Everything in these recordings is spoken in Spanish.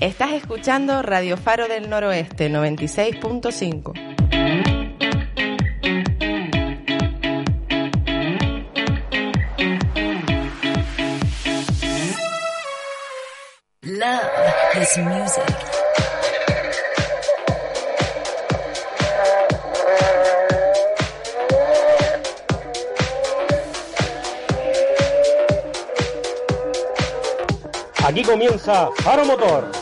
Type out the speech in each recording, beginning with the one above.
Estás escuchando Radio Faro del Noroeste 96.5. Love is music. Aquí comienza Faro Motor.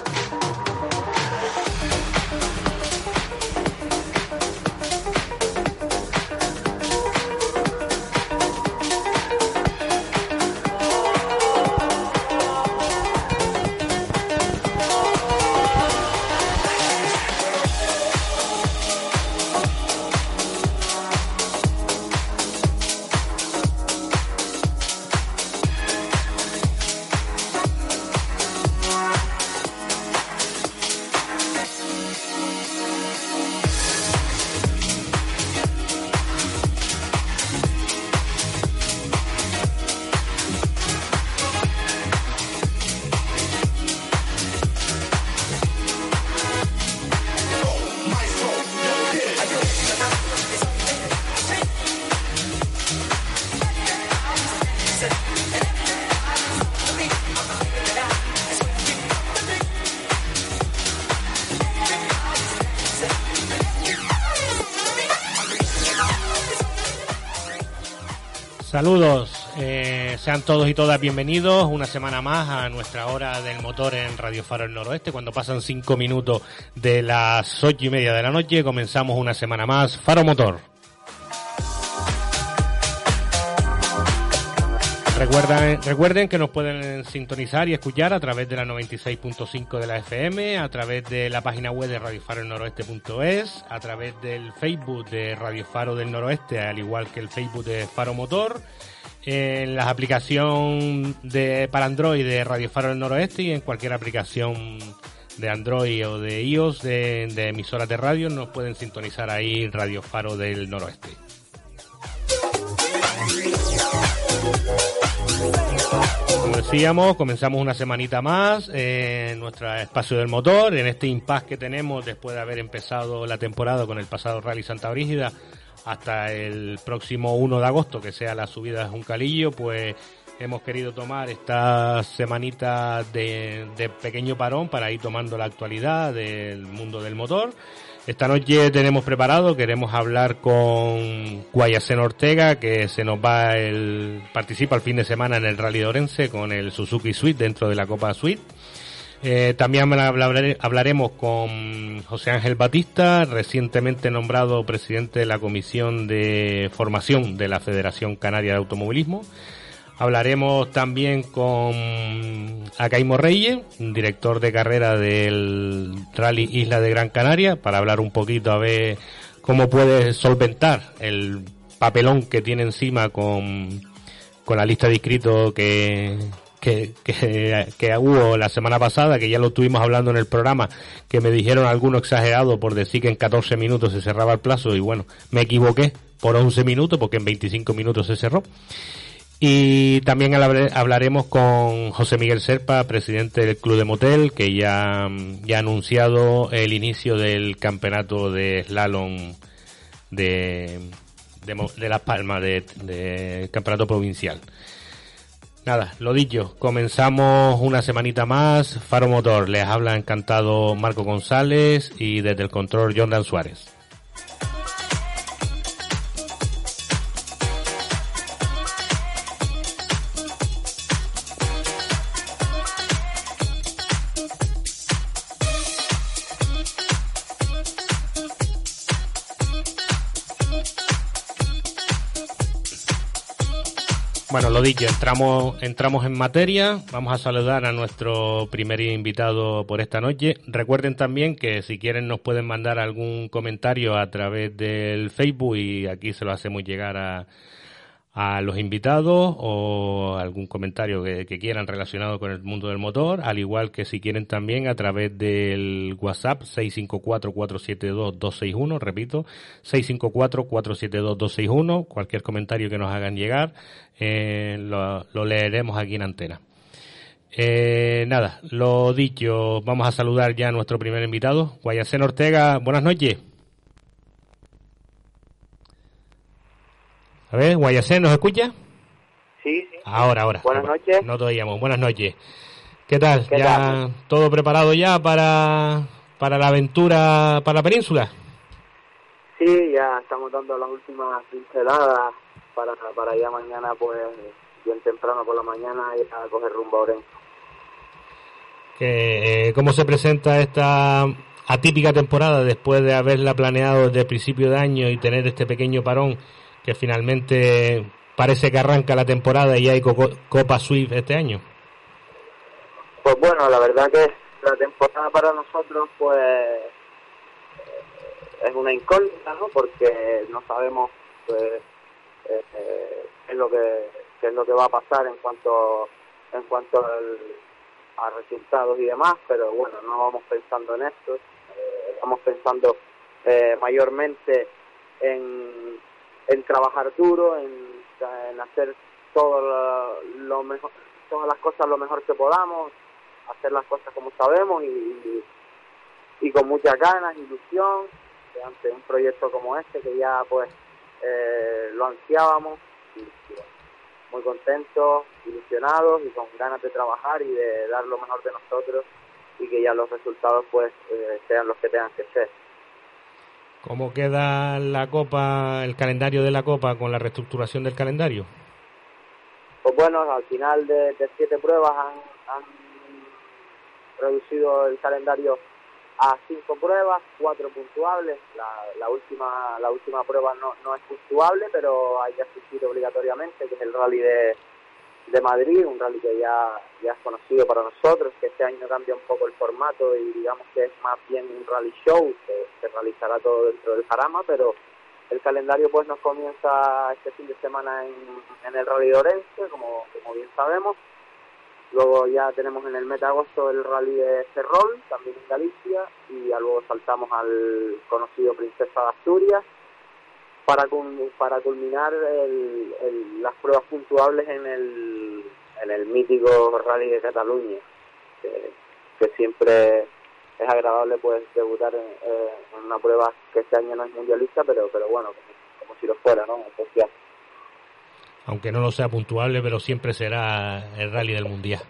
Saludos, eh, sean todos y todas bienvenidos una semana más a nuestra hora del motor en Radio Faro del Noroeste. Cuando pasan cinco minutos de las ocho y media de la noche, comenzamos una semana más Faro Motor. Recuerden, recuerden que nos pueden sintonizar y escuchar a través de la 96.5 de la FM, a través de la página web de Radio Faro del Noroeste.es, a través del Facebook de Radio Faro del Noroeste, al igual que el Facebook de Faro Motor, en la aplicación de, para Android de Radio Faro del Noroeste y en cualquier aplicación de Android o de iOS de, de emisoras de radio nos pueden sintonizar ahí Radio Faro del Noroeste. Decíamos, comenzamos una semanita más en nuestro espacio del motor, en este impasse que tenemos después de haber empezado la temporada con el pasado Rally Santa Brígida hasta el próximo 1 de agosto, que sea la subida de Juncalillo, pues hemos querido tomar esta semanita de, de pequeño parón para ir tomando la actualidad del mundo del motor. Esta noche tenemos preparado, queremos hablar con Guayacén Ortega, que se nos va el, participa el fin de semana en el Rally de Orense con el Suzuki Suite dentro de la Copa Suite. Eh, también hablare- hablaremos con José Ángel Batista, recientemente nombrado presidente de la Comisión de Formación de la Federación Canaria de Automovilismo. Hablaremos también con Acaimo Reyes, director de carrera del Rally Isla de Gran Canaria, para hablar un poquito a ver cómo puede solventar el papelón que tiene encima con, con la lista de inscritos que, que, que, que hubo la semana pasada, que ya lo estuvimos hablando en el programa, que me dijeron algunos exagerados por decir que en 14 minutos se cerraba el plazo y bueno, me equivoqué por 11 minutos porque en 25 minutos se cerró. Y también hablar- hablaremos con José Miguel Serpa, presidente del Club de Motel, que ya, ya ha anunciado el inicio del campeonato de slalom de, de, Las Palmas, de, de campeonato provincial. Nada, lo dicho, comenzamos una semanita más. Faro Motor, les habla encantado Marco González y desde el control Jordan Suárez. Bueno, lo dicho, entramos, entramos en materia. Vamos a saludar a nuestro primer invitado por esta noche. Recuerden también que si quieren nos pueden mandar algún comentario a través del Facebook y aquí se lo hacemos llegar a, a los invitados o algún comentario que, quieran relacionado con el mundo del motor, al igual que si quieren también a través del WhatsApp 654-472-261, repito, 654-472-261, cualquier comentario que nos hagan llegar, eh, lo, lo leeremos aquí en antena. Eh, nada, lo dicho, vamos a saludar ya a nuestro primer invitado, Guayacén Ortega. Buenas noches. A ver, Guayacén, ¿nos escucha? Sí, sí. Ahora, ahora. Buenas noches. No te oíamos. Buenas noches. ¿Qué tal? ¿Qué ¿Ya tal? todo preparado ya para, para la aventura para la península? Sí, ya estamos dando las últimas pinceladas para, para ya mañana, pues, bien temprano por la mañana, ir a coger rumbo a. Que, eh, ¿Cómo se presenta esta atípica temporada después de haberla planeado desde el principio de año y tener este pequeño parón que finalmente parece que arranca la temporada y hay co- Copa Swift este año? Pues bueno, la verdad que la temporada para nosotros, pues, eh, es una incógnita, ¿no? Porque no sabemos, pues, eh, qué es lo que es lo que va a pasar en cuanto en cuanto al- a resultados y demás, pero bueno, no vamos pensando en esto, eh, estamos pensando eh, mayormente en, en trabajar duro, en, hacer todo lo, mejor, todas las cosas lo mejor que podamos, hacer las cosas como sabemos y, y, con muchas ganas, ilusión, ante un proyecto como este que ya pues eh, lo ansiábamos y, muy contentos, ilusionados y con ganas de trabajar y de dar lo mejor de nosotros y que ya los resultados pues eh, sean los que tengan que ser. ¿Cómo queda la Copa, el calendario de la Copa con la reestructuración del calendario? Pues bueno, al final de, siete pruebas han, han reducido el calendario a cinco pruebas, cuatro puntuables. La, la última la última prueba no, no es puntuable, pero hay que asistir obligatoriamente, que es el rally de, de Madrid, un rally que ya, ya es conocido para nosotros, que este año cambia un poco el formato y digamos que es más bien un rally show, que se realizará todo dentro del Jarama, pero el calendario pues nos comienza este fin de semana en, en el Rally de Orense, como, como bien sabemos. Luego ya tenemos en el mes de agosto el Rally de Ferrol, también en Galicia, y ya luego saltamos al conocido Princesa de Asturias para, para culminar el- las pruebas puntuables en el, en el mítico Rally de Cataluña, que, que siempre es agradable pues debutar en, eh, en una prueba que este año no es mundialista, pero pero bueno, como, como si lo fuera, ¿no? Especial. Aunque no lo sea puntuable, pero siempre será el rally del Mundial.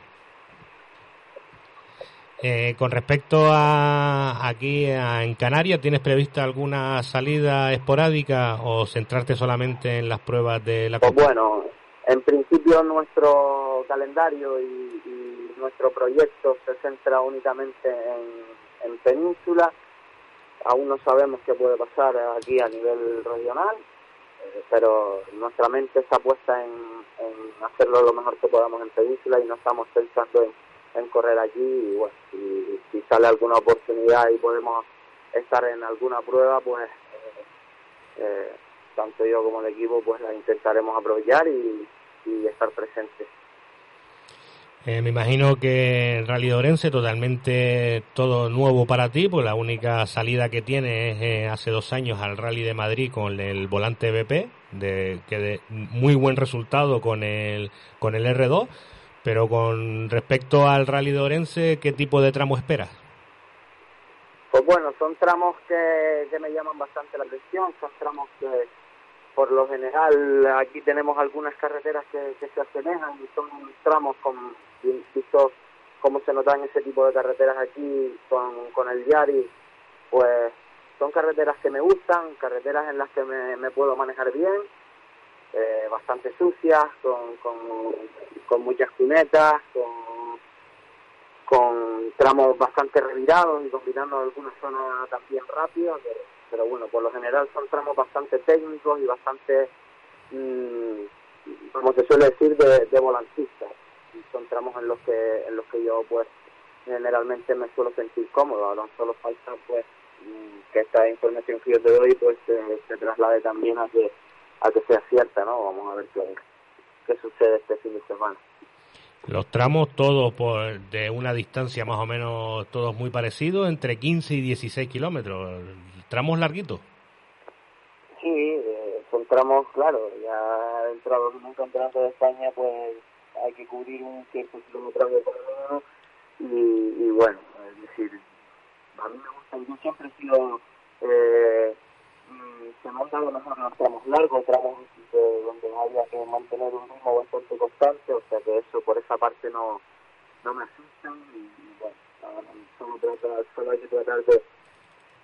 Eh, con respecto a aquí a- en Canarias, ¿tienes prevista alguna salida esporádica o centrarte solamente en las pruebas de la Pues bueno, en principio nuestro calendario y, y nuestro proyecto se centra únicamente en, en Península. Aún no sabemos qué puede pasar aquí a nivel regional, eh, pero nuestra mente está puesta en, en hacerlo lo mejor que podamos en Península y no estamos pensando en, en correr allí. Y bueno, si, sale alguna oportunidad y podemos estar en alguna prueba, pues eh, eh, tanto yo como el equipo pues la intentaremos aprovechar y, y estar presentes. Eh, me imagino que el Rally Orense totalmente todo nuevo para ti, pues la única salida que tiene es eh, hace dos años al Rally de Madrid con el volante BP, de, que de muy buen resultado con el, con el R2, pero con respecto al Rally de Orense, ¿qué tipo de tramo esperas? Pues bueno, son tramos que, que me llaman bastante la atención, son tramos que por lo general aquí tenemos algunas carreteras que, se asemejan y son tramos con, visto cómo se notan ese tipo de carreteras aquí con, con el Yari, pues son carreteras que me gustan, carreteras en las que me, me puedo manejar bien, eh, bastante sucias, con, con, muchas cunetas, con tramos bastante revirados y combinando algunas zonas también rápidas, pero, bueno, por lo general son tramos bastante técnicos y bastante, mmm, como se suele decir, de, volantistas. Son tramos en los que en los que yo pues generalmente me suelo sentir cómodo. Ahora solo falta pues mm, que esta información que yo te doy pues se, traslade también a que a que sea cierta, ¿no? Vamos a ver qué, qué sucede este fin de semana. Los tramos todos por, de una distancia más o menos todos muy parecidos, entre 15 y 16 kilómetros. Tramos larguitos. Sí, eh, son tramos, claro, ya entrado en un campeonato de España, pues hay que cubrir un cierto kilometraje por lo menos y, y bueno, es decir, a mí me gusta, yo siempre he sido, eh, se me han dado mejor los tramos largos, tramos de- donde haya que mantener un ritmo bastante constante, o sea que eso por esa parte no, no me asusta y, y bueno, solo, trata- solo hay que tratar de,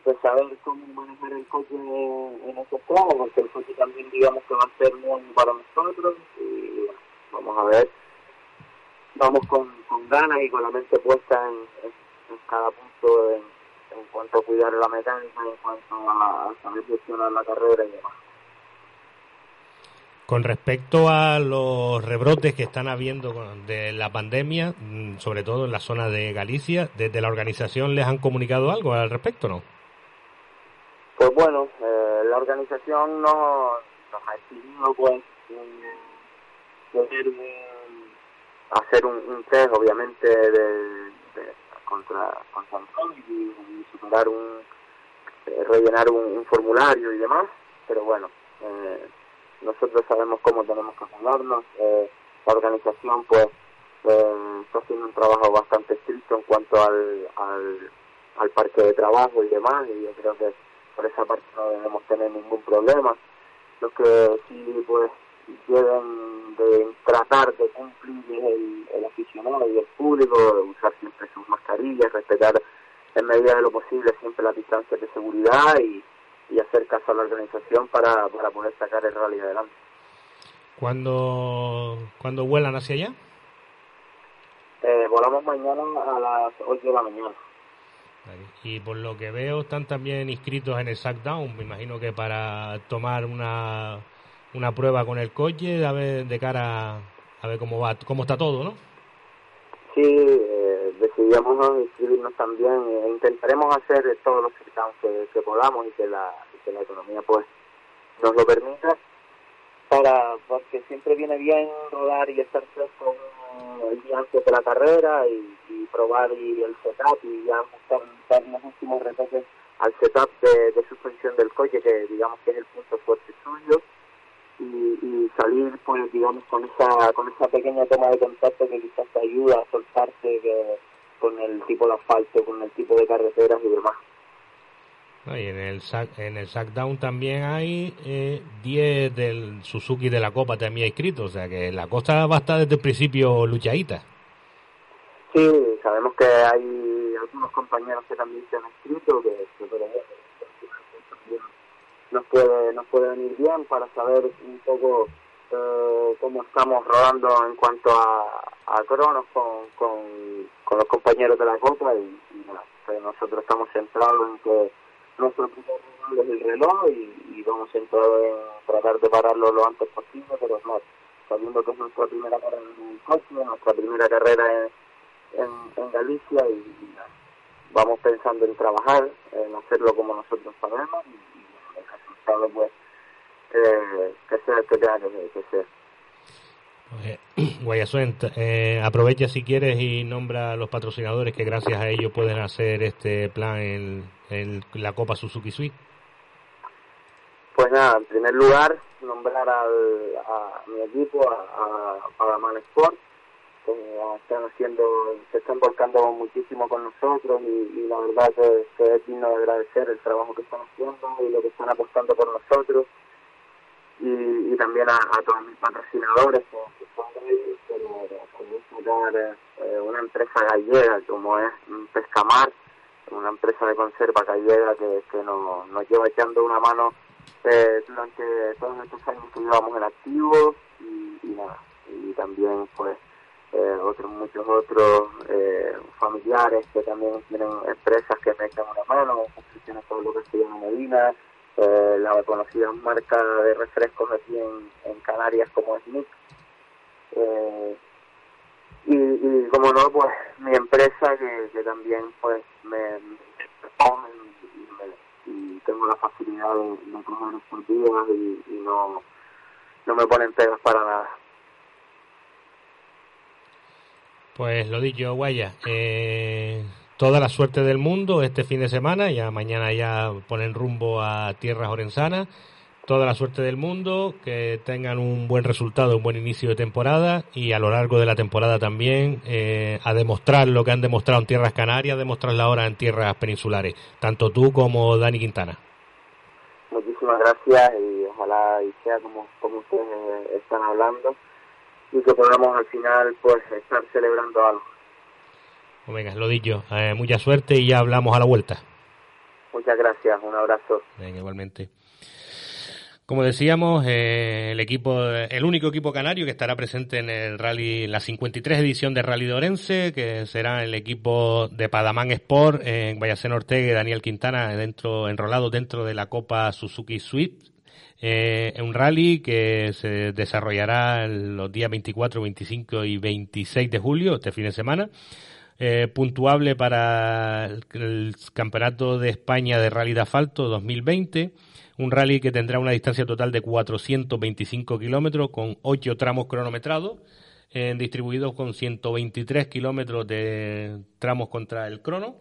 de saber cómo manejar el coche en, esos tramos, porque el coche también digamos que va a ser muy para nosotros y bueno, vamos a ver. Vamos con, con ganas y con la mente puesta en, cada punto en, en cuanto a cuidar la mecánica, en cuanto a, a saber gestionar la carrera y demás. Con respecto a los rebrotes que están habiendo de la pandemia, mm, sobre todo en la zona de Galicia, ¿desde la organización les han comunicado algo al respecto no? Pues bueno, eh, la organización no, nos ha exigido pues un- hacer un, un test obviamente de, de- contra, contra el COVID y, y un eh, rellenar un, un formulario y demás, pero bueno, eh, nosotros sabemos cómo tenemos que cuidarnos, eh, la organización pues eh, está haciendo un trabajo bastante estricto en cuanto al, al, al parque de trabajo y demás, y yo creo que por esa parte no debemos tener ningún problema. Lo que sí pues deben de tratar de cumplir el, el aficionado y el público, de usar siempre sus mascarillas, respetar en medida de lo posible siempre las distancias de seguridad y, y hacer caso a la organización para, para poder sacar el rally adelante. ¿Cuándo, ¿Cuándo vuelan hacia allá? Eh, volamos mañana a las 8 de la mañana. Y por lo que veo están también inscritos en el Sackdown, me imagino que para tomar una, una prueba con el coche, a ver de cara a ver cómo va, cómo está todo, ¿no? Sí, eh, decidimos ¿no? inscribirnos también e intentaremos hacer todos los que, que podamos y que la, que la economía pues nos lo permita para porque siempre viene bien rodar y estar fresco eh, el día antes de la carrera y, probar y el setup y ya buscar los últimos retoques al setup de suspensión del coche que digamos que es el punto fuerte suyo y, y salir pues digamos con esa con esa pequeña toma de contacto que quizás te ayuda a soltarte que- con el tipo de asfalto con el tipo de carreteras y demás Y en el Sack, en el Sackdown también hay eh, 10 del Suzuki de la Copa también inscritos, o sea que la cosa va a estar desde el principio luchadita. sí sabemos que hay algunos compañeros que también se han inscrito que, que nos puede nos puede venir bien para saber un poco eh, cómo estamos rodando en cuanto a, a cronos con, con, con los compañeros de la Copa y, y que nosotros estamos centrados en que nuestro primer es el reloj y, y vamos en tratar de pararlo lo antes posible, pero no, sabiendo que es nuestra primera carrera en coche, nuestra primera carrera en, en, Galicia y, y vamos pensando en trabajar, en hacerlo como nosotros sabemos y, el resultado pues que, sea que que. Pues, Guayasuent, eh, aprovecha si quieres y nombra a los patrocinadores que gracias a ellos pueden hacer este plan en, en la Copa Suzuki Suite. Pues nada, en primer lugar, nombrar al, a mi equipo, a, a Pagaman Sport, están haciendo, se están volcando muchísimo con nosotros y, la verdad que, que es digno de agradecer el trabajo que están haciendo y lo que están apostando por nosotros. Y, también a, todos mis patrocinadores, que, que eh, una empresa gallega como es Pescamar, una empresa de conserva gallega que, que nos, nos lleva echando una mano eh, durante todos estos años que llevamos en activo y nada y también pues eh, otros muchos otros eh, familiares que también tienen empresas que me echan una mano construcciones Pablo Castellano Medina eh, la conocida marca de refrescos aquí en, Canarias como es Nick eh, y, y como no pues mi empresa que, que también pues me, me responde y, y tengo la facilidad de, coger estos días y, y no, no me ponen pegas para nada. Pues lo dicho, Guaya, eh, toda la suerte del mundo este fin de semana, ya mañana ya ponen rumbo a tierras orensanas. Toda la suerte del mundo, que tengan un buen resultado, un buen inicio de temporada y a lo largo de la temporada también eh, a demostrar lo que han demostrado en tierras canarias, demostrarlo ahora en tierras peninsulares, tanto tú como Dani Quintana. Muchísimas gracias y ojalá y sea como, como ustedes están hablando y que podamos al final pues estar celebrando algo. Pues venga, lo dicho, eh, mucha suerte y ya hablamos a la vuelta. Muchas gracias, un abrazo. Venga, igualmente. Como decíamos, eh, el equipo, el único equipo canario que estará presente en el rally, la 53 edición de Rally de Orense, que será el equipo de Padamán Sport, en Vallacén Ortega y Daniel Quintana, dentro, enrolado dentro de la Copa Suzuki Swift. Eh, un rally que se desarrollará los días 24, 25 y 26 de julio, este fin de semana. Eh, puntuable para el Campeonato de España de Rally de Asfalto 2020 un rally que tendrá una distancia total de 425 kilómetros con 8 tramos cronometrados, eh, distribuidos con 123 kilómetros de tramos contra el crono,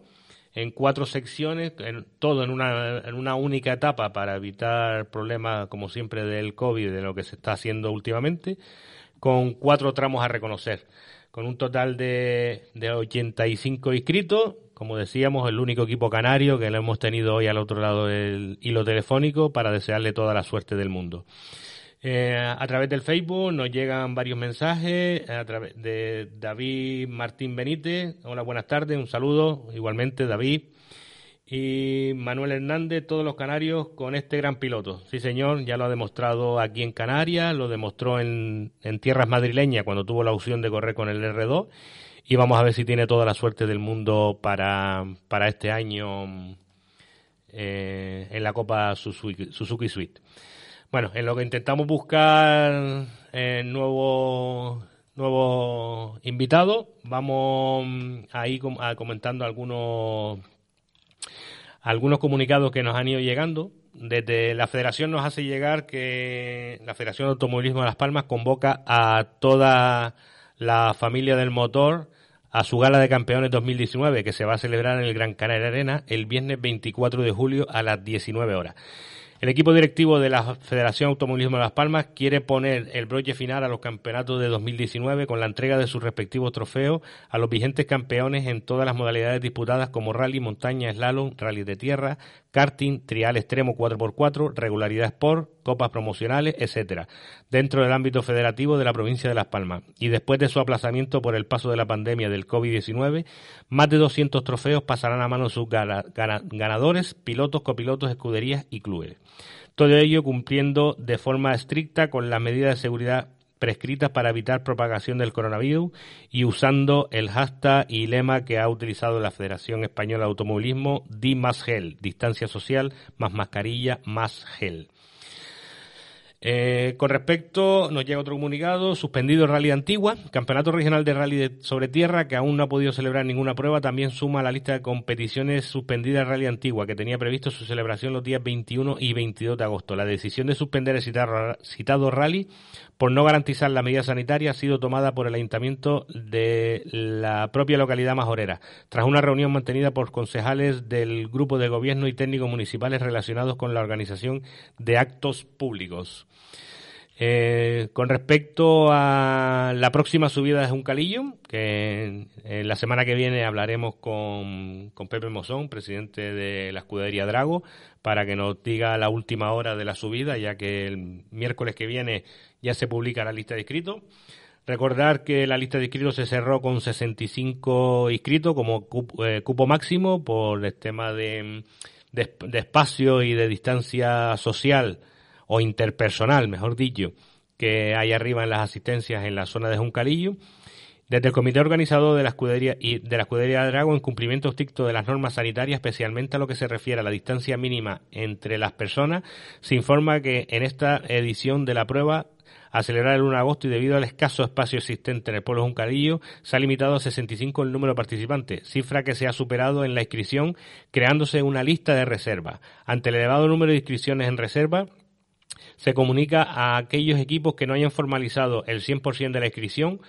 en cuatro secciones, todo en una, en una única etapa para evitar problemas, como siempre, del COVID, de lo que se está haciendo últimamente, con cuatro tramos a reconocer, con un total de, de 85 inscritos como decíamos, el único equipo canario que lo hemos tenido hoy al otro lado del hilo telefónico para desearle toda la suerte del mundo. Eh, a través del Facebook nos llegan varios mensajes, a través de David Martín Benítez, hola, buenas tardes, un saludo, igualmente David. Y Manuel Hernández, todos los canarios con este gran piloto. Sí, señor, ya lo ha demostrado aquí en Canarias, lo demostró en, en tierras madrileñas cuando tuvo la opción de correr con el R2 y vamos a ver si tiene toda la suerte del mundo para, para este año eh, en la Copa Suzuki, Suzuki Suite. Bueno, en lo que intentamos buscar eh, nuevos nuevo invitados, vamos ahí comentando algunos algunos comunicados que nos han ido llegando. Desde la Federación nos hace llegar que la Federación de Automovilismo de Las Palmas convoca a toda la familia del motor a su gala de campeones 2019 que se va a celebrar en el Gran Canaria Arena el viernes 24 de julio a las 19 horas. El equipo directivo de la Federación Automovilismo de Las Palmas quiere poner el broche final a los campeonatos de 2019 con la entrega de sus respectivos trofeos a los vigentes campeones en todas las modalidades disputadas como rally, montaña, slalom, rally de tierra, karting, trial extremo 4x4, regularidad sport, copas promocionales, etcétera, dentro del ámbito federativo de la provincia de Las Palmas. Y después de su aplazamiento por el paso de la pandemia del COVID-19, más de 200 trofeos pasarán a manos de sus ganadores, pilotos, copilotos, escuderías y clubes. Todo ello cumpliendo de forma estricta con las medidas de seguridad prescritas para evitar propagación del coronavirus y usando el hashtag y lema que ha utilizado la Federación Española de Automovilismo, Di más gel, distancia social, más mascarilla, más gel. Eh, con respecto, nos llega otro comunicado, suspendido Rally Antigua, Campeonato Regional de Rally sobre Tierra, que aún no ha podido celebrar ninguna prueba, también suma a la lista de competiciones suspendida el Rally Antigua, que tenía previsto su celebración los días 21 y 22 de agosto. La decisión de suspender el citado rally por no garantizar la medida sanitaria ha sido tomada por el ayuntamiento de la propia localidad majorera, tras una reunión mantenida por concejales del grupo de gobierno y técnicos municipales relacionados con la organización de actos públicos. Eh, con respecto a la próxima subida de Juncalillo, que en la semana que viene hablaremos con, con Pepe Mozón, presidente de la escudería Drago, para que nos diga la última hora de la subida, ya que el miércoles que viene ya se publica la lista de inscritos. Recordar que la lista de inscritos se cerró con 65 inscritos como eh, cupo, máximo por el tema de, de, espacio y de distancia social o interpersonal, mejor dicho, que hay arriba en las asistencias en la zona de Juncalillo. Desde el comité organizador de la escudería y de la escudería de Drago, en cumplimiento estricto de las normas sanitarias, especialmente a lo que se refiere a la distancia mínima entre las personas, se informa que en esta edición de la prueba a celebrar el 1 de agosto y debido al escaso espacio existente en el pueblo de Juncadillo, se ha limitado a 65 el número de participantes, cifra que se ha superado en la inscripción, creándose una lista de reserva. Ante el elevado número de inscripciones en reserva, se comunica a aquellos equipos que no hayan formalizado el 100% de la inscripción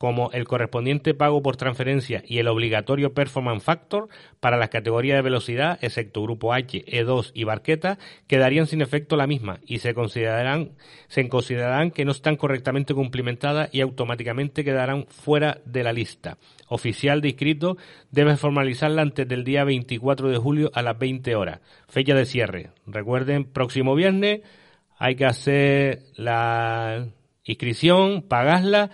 como el correspondiente pago por transferencia y el obligatorio performance factor para las categorías de velocidad, excepto grupo H, E2 y barqueta, quedarían sin efecto la misma y se considerarán, se considerarán que no están correctamente cumplimentadas y automáticamente quedarán fuera de la lista. Oficial de inscrito debe formalizarla antes del día 24 de julio a las 20 horas. Fecha de cierre. Recuerden, próximo viernes hay que hacer la inscripción, pagarla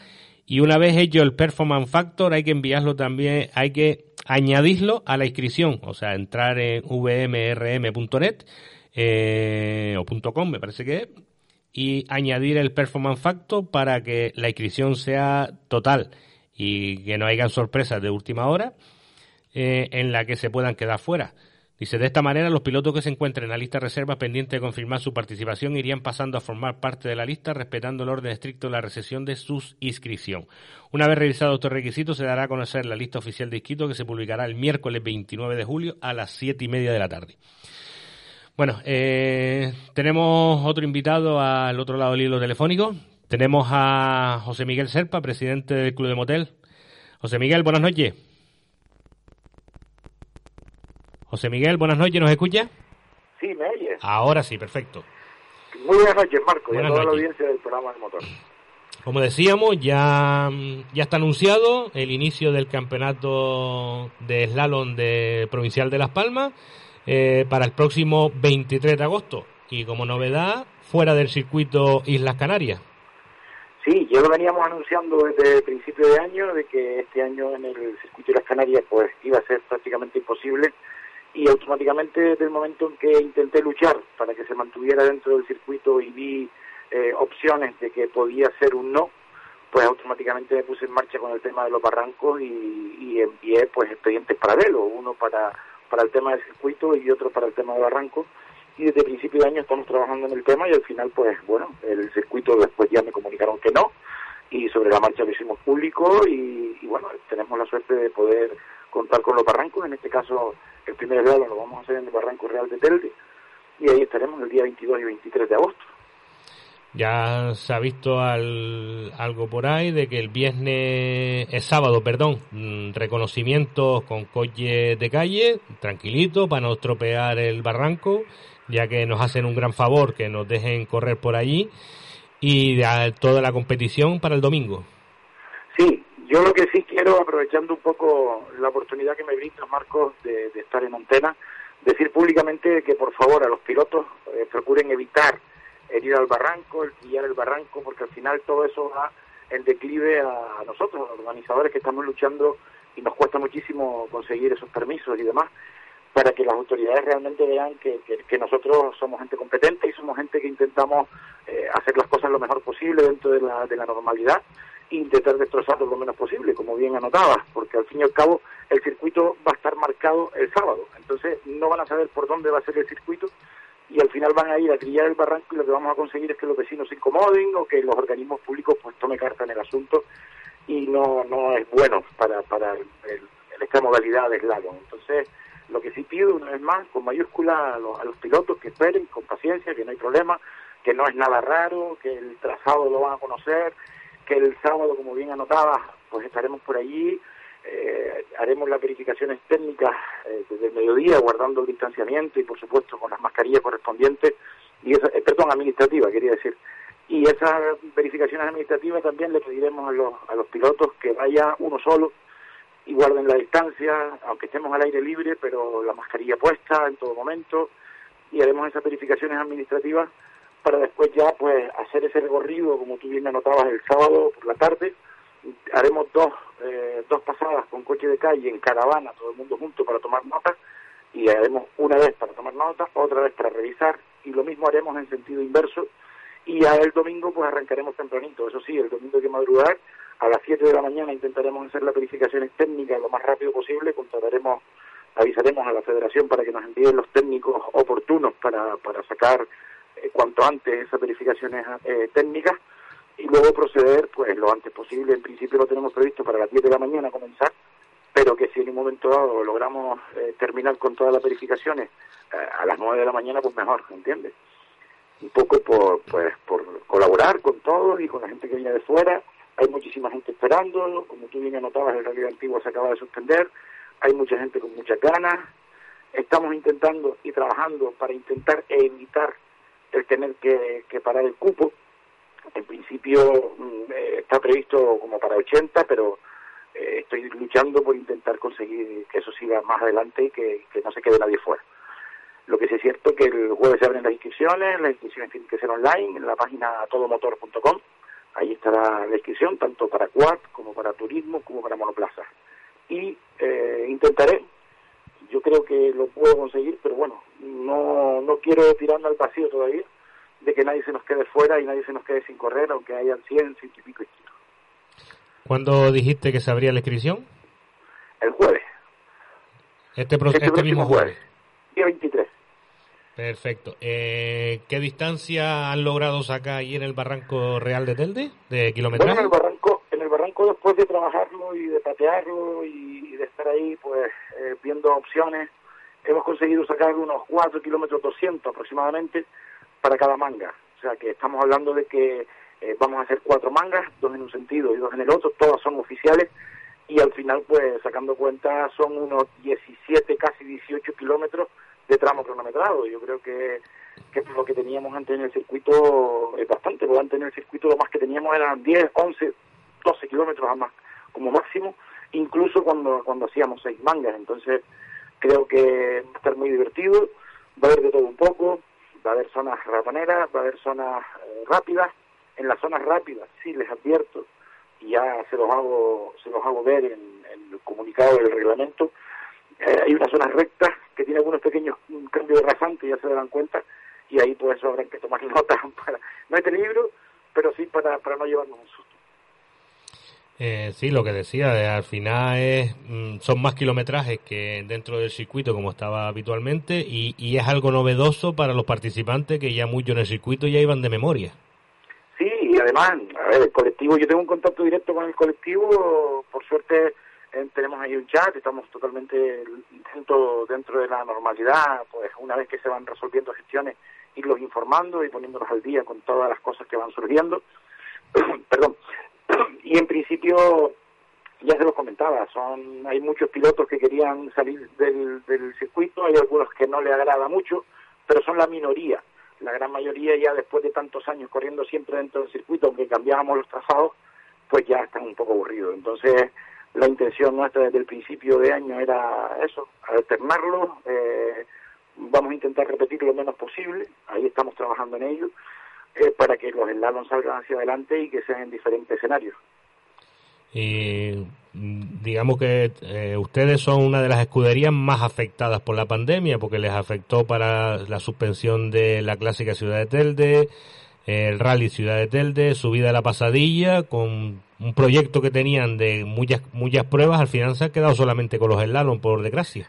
y una vez hecho el performance factor hay que enviarlo también, hay que añadirlo a la inscripción, o sea, entrar en vmrm.net eh, o .com me parece que es, y añadir el performance factor para que la inscripción sea total y que no hayan sorpresas de última hora eh, en la que se puedan quedar fuera. Dice, de esta manera los pilotos que se encuentren en la lista reserva pendiente de confirmar su participación irían pasando a formar parte de la lista respetando el orden estricto de la recesión de su inscripción. Una vez revisados estos requisitos se dará a conocer la lista oficial de inscritos que se publicará el miércoles 29 de julio a las siete y media de la tarde. Bueno, eh, tenemos otro invitado al otro lado del hilo telefónico. Tenemos a José Miguel Serpa, presidente del Club de Motel. José Miguel, buenas noches. José Miguel, buenas noches, ¿nos escucha? Sí, me oyes. Ahora sí, perfecto. Muy buenas noches, Marco, Buenas y a toda noches. la audiencia del programa del motor. Como decíamos, ya, ya está anunciado el inicio del campeonato de slalom de Provincial de Las Palmas eh, para el próximo 23 de agosto. Y como novedad, fuera del circuito Islas Canarias. Sí, ya lo veníamos anunciando desde el principio de año, de que este año en el circuito de las Canarias pues iba a ser prácticamente imposible y automáticamente desde el momento en que intenté luchar para que se mantuviera dentro del circuito y vi eh, opciones de que podía ser un no, pues automáticamente me puse en marcha con el tema de los barrancos y, y envié pues expedientes paralelos, uno para, para el tema del circuito y otro para el tema de barrancos. Y desde principio de año estamos trabajando en el tema y al final pues bueno, el circuito después ya me comunicaron que no y sobre la marcha lo hicimos público y, y bueno, tenemos la suerte de poder contar con los barrancos, en este caso el primer grado lo vamos a hacer en el Barranco Real de Telde y ahí estaremos el día 22 y 23 de agosto. Ya se ha visto al- algo por ahí de que el viernes, es sábado, perdón, mm, reconocimientos con coches de calle, tranquilito, para no estropear el barranco, ya que nos hacen un gran favor que nos dejen correr por allí, y ya toda la competición para el domingo. Sí, yo lo que sí quiero, aprovechando un poco la oportunidad que me brinda Marcos de, estar en antena, decir públicamente que por favor a los pilotos eh, procuren evitar el ir al barranco, el pillar el barranco, porque al final todo eso va en declive a, nosotros, a los organizadores que estamos luchando y nos cuesta muchísimo conseguir esos permisos y demás, para que las autoridades realmente vean que, que- que nosotros somos gente competente y somos gente que intentamos eh, hacer las cosas lo mejor posible dentro de la, de la normalidad intentar destrozarlo lo menos posible, como bien anotabas, porque al fin y al cabo el circuito va a estar marcado el sábado, entonces no van a saber por dónde va a ser el circuito y al final van a ir a trillar el barranco y lo que vamos a conseguir es que los vecinos se incomoden o que los organismos públicos pues tomen carta en el asunto y no no es bueno para para el, el- esta modalidad de slalom. Entonces, lo que sí pido una vez más, con mayúscula a los, a los pilotos que esperen con paciencia, que no hay problema, que no es nada raro, que el trazado lo van a conocer, que el sábado, como bien anotabas, pues estaremos por allí, eh, haremos las verificaciones técnicas eh, desde el mediodía, guardando el distanciamiento y, por supuesto, con las mascarillas correspondientes, y esa, eh, perdón, administrativa, quería decir. Y esas verificaciones administrativas también le pediremos a los, a los pilotos que vaya uno solo y guarden la distancia, aunque estemos al aire libre, pero la mascarilla puesta en todo momento, y haremos esas verificaciones administrativas para después ya pues hacer ese recorrido, como tú bien anotabas, el sábado por la tarde. Haremos dos, eh, dos pasadas con coche de calle en caravana, todo el mundo junto para tomar notas, y haremos una vez para tomar notas, otra vez para revisar, y lo mismo haremos en sentido inverso, y ya el domingo pues arrancaremos tempranito. Eso sí, el domingo hay que madrugar, a las 7 de la mañana intentaremos hacer las verificaciones técnicas lo más rápido posible, contrataremos, avisaremos a la federación para que nos envíen los técnicos oportunos para, para sacar eh, cuanto antes esas verificaciones eh, técnicas y luego proceder pues lo antes posible. En principio lo tenemos previsto para las 10 de la mañana comenzar, pero que si en un momento dado logramos eh, terminar con todas las verificaciones eh, a las 9 de la mañana, pues mejor, ¿entiendes? Un poco por, pues, por colaborar con todos y con la gente que viene de fuera hay muchísima gente esperando, como tú bien anotabas, el rally antiguo se acaba de suspender, hay mucha gente con muchas ganas, estamos intentando y trabajando para intentar evitar tener que, parar el cupo. En principio mm, eh, está previsto como para 80, pero eh, estoy luchando por intentar conseguir que eso siga más adelante y que, no se quede nadie fuera. Lo que sí es cierto es que el jueves se abren las inscripciones, las inscripciones tienen que ser online en la página todomotor.com. Ahí estará la inscripción, tanto para quad como para turismo como para monoplaza. Y eh, intentaré, yo creo que lo puedo conseguir, pero bueno, no, no quiero tirarme al vacío todavía, de que nadie se nos quede fuera y nadie se nos quede sin correr, aunque hayan 100, 100 y pico ¿Cuándo dijiste que se abría la inscripción? El jueves. Este, este, este mismo jueves. Día 23. Perfecto. Eh, ¿Qué distancia han logrado sacar ahí en el Barranco Real de Telde? ¿De kilómetros? en después de trabajarlo y de patearlo y, de estar ahí, pues, eh, viendo opciones, hemos conseguido sacar unos 4 kilómetros 200 aproximadamente para cada manga. O sea que estamos hablando de que eh, vamos a hacer cuatro mangas, dos en un sentido y dos en el otro, todas son oficiales y al final, pues sacando cuenta, son unos 17, casi 18 kilómetros de tramo cronometrado. Yo creo que, que lo que teníamos antes en el circuito es bastante, porque antes en el circuito lo más que teníamos eran 10, 11, 12 kilómetros a más, como máximo, incluso cuando, cuando hacíamos seis mangas. Entonces, creo que va a estar muy divertido, va a haber de todo un poco, va a haber zonas ratoneras, va a haber zonas eh, rápidas, en las zonas rápidas, sí, les advierto, y ya se los hago, se los hago ver en, el comunicado del reglamento, eh, hay unas zonas rectas que tienen algunos pequeños cambios de rasante, ya se darán cuenta, y ahí pues eso habrán que tomar nota para, no hay peligro, pero sí para, para no llevarnos un susto. Eh, sí, lo que decía, eh, al final es, mm, son más kilometrajes que dentro del circuito como estaba habitualmente y, y es algo novedoso para los participantes que ya mucho en el circuito ya iban de memoria. Sí, y además, a ver, el colectivo, yo tengo un contacto directo con el colectivo, por suerte eh, tenemos ahí un chat, estamos totalmente dentro, dentro de la normalidad, pues una vez que se van resolviendo gestiones, irlos informando y poniéndolos al día con todas las cosas que van surgiendo. Perdón. Y en principio, ya se los comentaba, son hay muchos pilotos que querían salir del, del circuito, hay algunos que no le agrada mucho, pero son la minoría la gran mayoría ya después de tantos años corriendo siempre dentro del circuito, aunque cambiábamos los trazados, pues ya están un poco aburridos. Entonces, la intención nuestra desde el principio de año era eso, alternarlo, eh, vamos a intentar repetir lo menos posible, ahí estamos trabajando en ello, eh, para que los slalom salgan hacia adelante y que sean en diferentes escenarios. Y digamos que eh, ustedes son una de las escuderías más afectadas por la pandemia porque les afectó para la suspensión de la clásica Ciudad de Telde, el rally Ciudad de Telde, subida a la pasadilla con un proyecto que tenían de muchas muchas pruebas, al final se ha quedado solamente con los slalom por desgracia.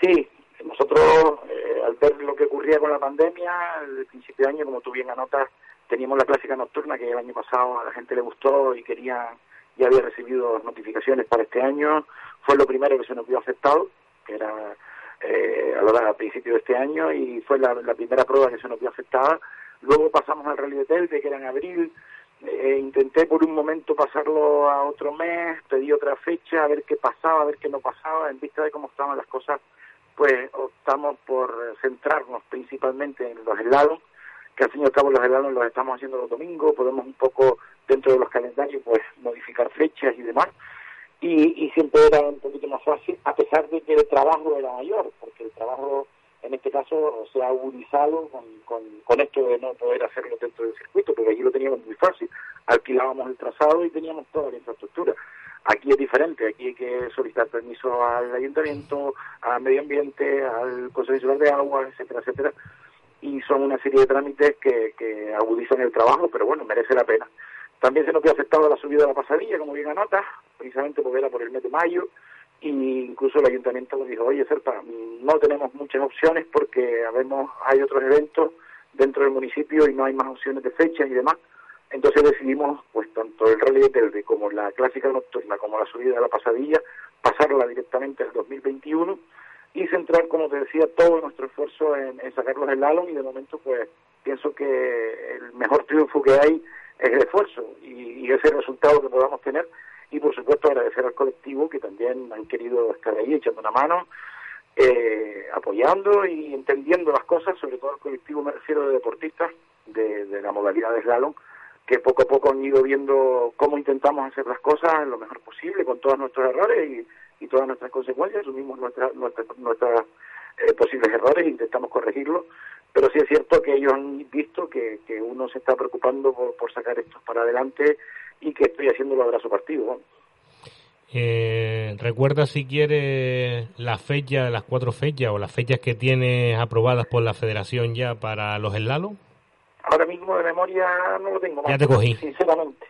Sí, nosotros eh, al ver lo que ocurría con la pandemia, al principio de año, como tú bien anotas, teníamos la clásica nocturna que el año pasado a la gente le gustó y quería ya había recibido notificaciones para este año, fue lo primero que se nos vio afectado, que era eh, a, la, a principio de este año, y fue la, primera prueba que se nos vio afectada. Luego pasamos al Rally de Telde, que era en abril, eh, intenté por un momento pasarlo a otro mes, pedí otra fecha, a ver qué pasaba, a ver qué no pasaba, en vista de cómo estaban las cosas, pues optamos por centrarnos principalmente en los helados, que al fin y al cabo los helados los estamos haciendo los domingos, podemos un poco dentro de los calendarios pues modificar fechas y demás y, y siempre era un poquito más fácil a pesar de que el trabajo era mayor porque el trabajo en este caso se ha agudizado con, con, con esto de no poder hacerlo dentro del circuito porque allí lo teníamos muy fácil. Alquilábamos el trazado y teníamos toda la infraestructura Aquí es diferente, aquí hay que solicitar permiso al ayuntamiento, al medio ambiente, al Consejo de Agua, etcétera, etcétera. Y son una serie de trámites que, que agudizan el trabajo, pero bueno, merece la pena. También se nos vio afectado la subida de la pasadilla, como bien anota, precisamente porque era por el mes de mayo, y incluso el ayuntamiento nos dijo, oye, Serpa, no tenemos muchas opciones porque habemos, hay otros eventos dentro del municipio y no hay más opciones de fechas y demás. Entonces decidimos, pues tanto el rally de Telde como la clásica nocturna, como la subida de la pasadilla, pasarla directamente al 2021 y centrar, como te decía, todo nuestro esfuerzo en, en sacar los y de momento pues pienso que el mejor triunfo que hay es el esfuerzo y, ese resultado que podamos tener. Y por supuesto agradecer al colectivo que también han querido estar ahí echando una mano, eh, apoyando y entendiendo las cosas, sobre todo el colectivo me refiero de deportistas de, de la modalidad de slalom, que poco a poco han ido viendo cómo intentamos hacer las cosas lo mejor posible, con todos nuestros errores y, todas nuestras consecuencias, asumimos nuestras nuestras eh, posibles errores e intentamos corregirlos, pero sí es cierto que ellos han visto que, uno se está preocupando por, sacar estos para adelante y que estoy haciendo el abrazo partido. Eh, recuerda si quiere la fecha las cuatro fechas o las fechas que tienes aprobadas por la federación ya para los slalom. Ahora mismo de memoria no lo tengo. Ya te cogí. Sinceramente.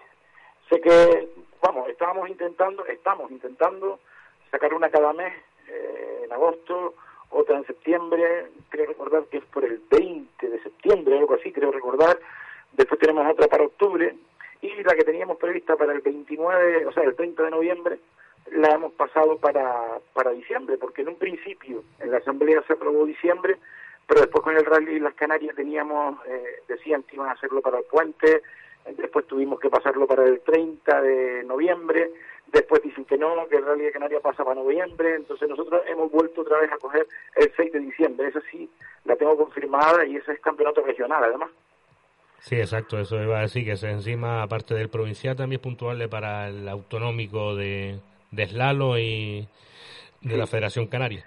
Sé que, vamos, estábamos intentando, estamos intentando sacar una cada mes eh, en agosto, otra en septiembre, creo recordar que es por el 20 de septiembre, algo así, creo recordar. Después tenemos otra para octubre y la que teníamos prevista para el 29, o sea, el 30 de noviembre, la hemos pasado para, para diciembre, porque en un principio en la asamblea se aprobó diciembre, pero después con el rally las Canarias teníamos, eh, decían que iban a hacerlo para el puente, después tuvimos que pasarlo para el 30 de noviembre, después dicen que no, que el rally de Canarias pasa para noviembre, entonces nosotros hemos vuelto otra vez a coger el 6 de diciembre, esa sí la tengo confirmada y ese es campeonato regional además. Sí, exacto, eso iba a decir que se encima, aparte del provincial, también es puntuable para el autonómico de, de Slalo y de la Federación Canaria.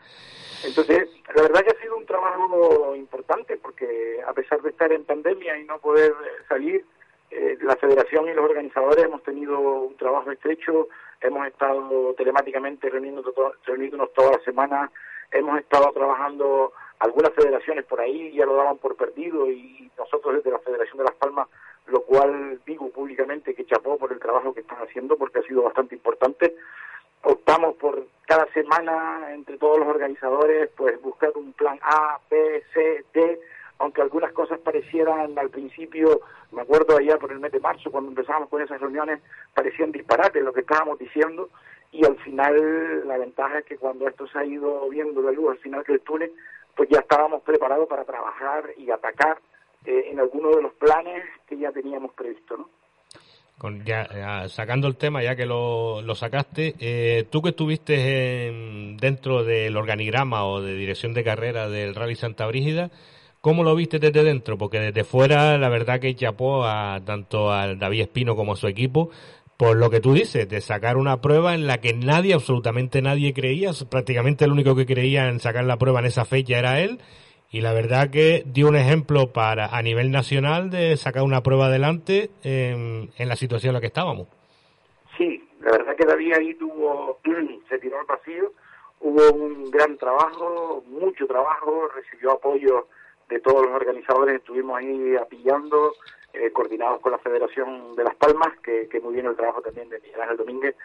Entonces, la verdad que trabajo importante porque a pesar de estar en pandemia y no poder salir, eh, la federación y los organizadores hemos tenido un trabajo estrecho, hemos estado telemáticamente reuniéndonos, reuniéndonos todas las semanas, hemos estado trabajando algunas federaciones por ahí ya lo daban por perdido y nosotros desde la Federación de Las Palmas, lo cual digo públicamente que chapó por el trabajo que están haciendo porque ha sido bastante importante. Optamos por cada semana entre todos los organizadores pues buscar un plan A, B, C, D, aunque algunas cosas parecieran al principio, me acuerdo allá por el mes de marzo cuando empezábamos con esas reuniones, parecían disparates lo que estábamos diciendo y al final la ventaja es que cuando esto se ha ido viendo la luz al final del túnel, pues ya estábamos preparados para trabajar y atacar eh, en alguno de los planes que ya teníamos previsto, ¿no? Con ya, sacando el tema, ya que lo, lo sacaste, eh, tú que estuviste en, dentro del organigrama o de dirección de carrera del Rally Santa Brígida, ¿cómo lo viste desde dentro? Porque desde fuera, la verdad que chapó a tanto al David Espino como a su equipo, por lo que tú dices, de sacar una prueba en la que nadie, absolutamente nadie creía, prácticamente el único que creía en sacar la prueba en esa fecha era él, y la verdad que dio un ejemplo para a nivel nacional de sacar una prueba adelante en, la situación en la que estábamos. Sí, la verdad que David ahí tuvo, se tiró al vacío, hubo un gran trabajo, mucho trabajo, recibió apoyo de todos los organizadores, estuvimos ahí apillando, eh, coordinados con la Federación de Las Palmas, que, que muy bien el trabajo también de Miguel Ángel Domínguez,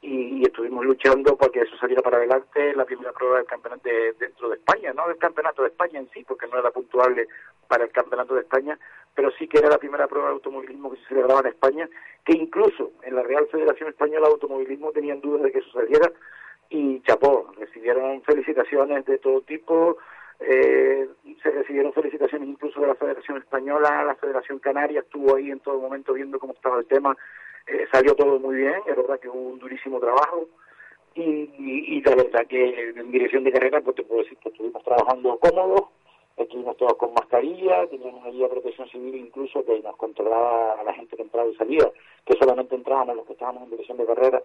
y, y, estuvimos luchando para que eso saliera para adelante la primera prueba del campeonato de, dentro de España, no del campeonato de España en sí, porque no era puntuable para el campeonato de España, pero sí que era la primera prueba de automovilismo que se celebraba en España, que incluso en la Real Federación Española de Automovilismo tenían dudas de que eso saliera, y chapó, recibieron felicitaciones de todo tipo, eh, se recibieron felicitaciones incluso de la Federación Española, la Federación Canaria estuvo ahí en todo momento viendo cómo estaba el tema, eh, salió todo muy bien, es verdad que hubo un durísimo trabajo y, y, la verdad que en dirección de carrera pues te puedo decir que estuvimos trabajando cómodos, estuvimos todos con mascarilla, teníamos allí a protección civil incluso que nos controlaba a la gente que entraba y salía, que solamente entrábamos los que estábamos en dirección de carrera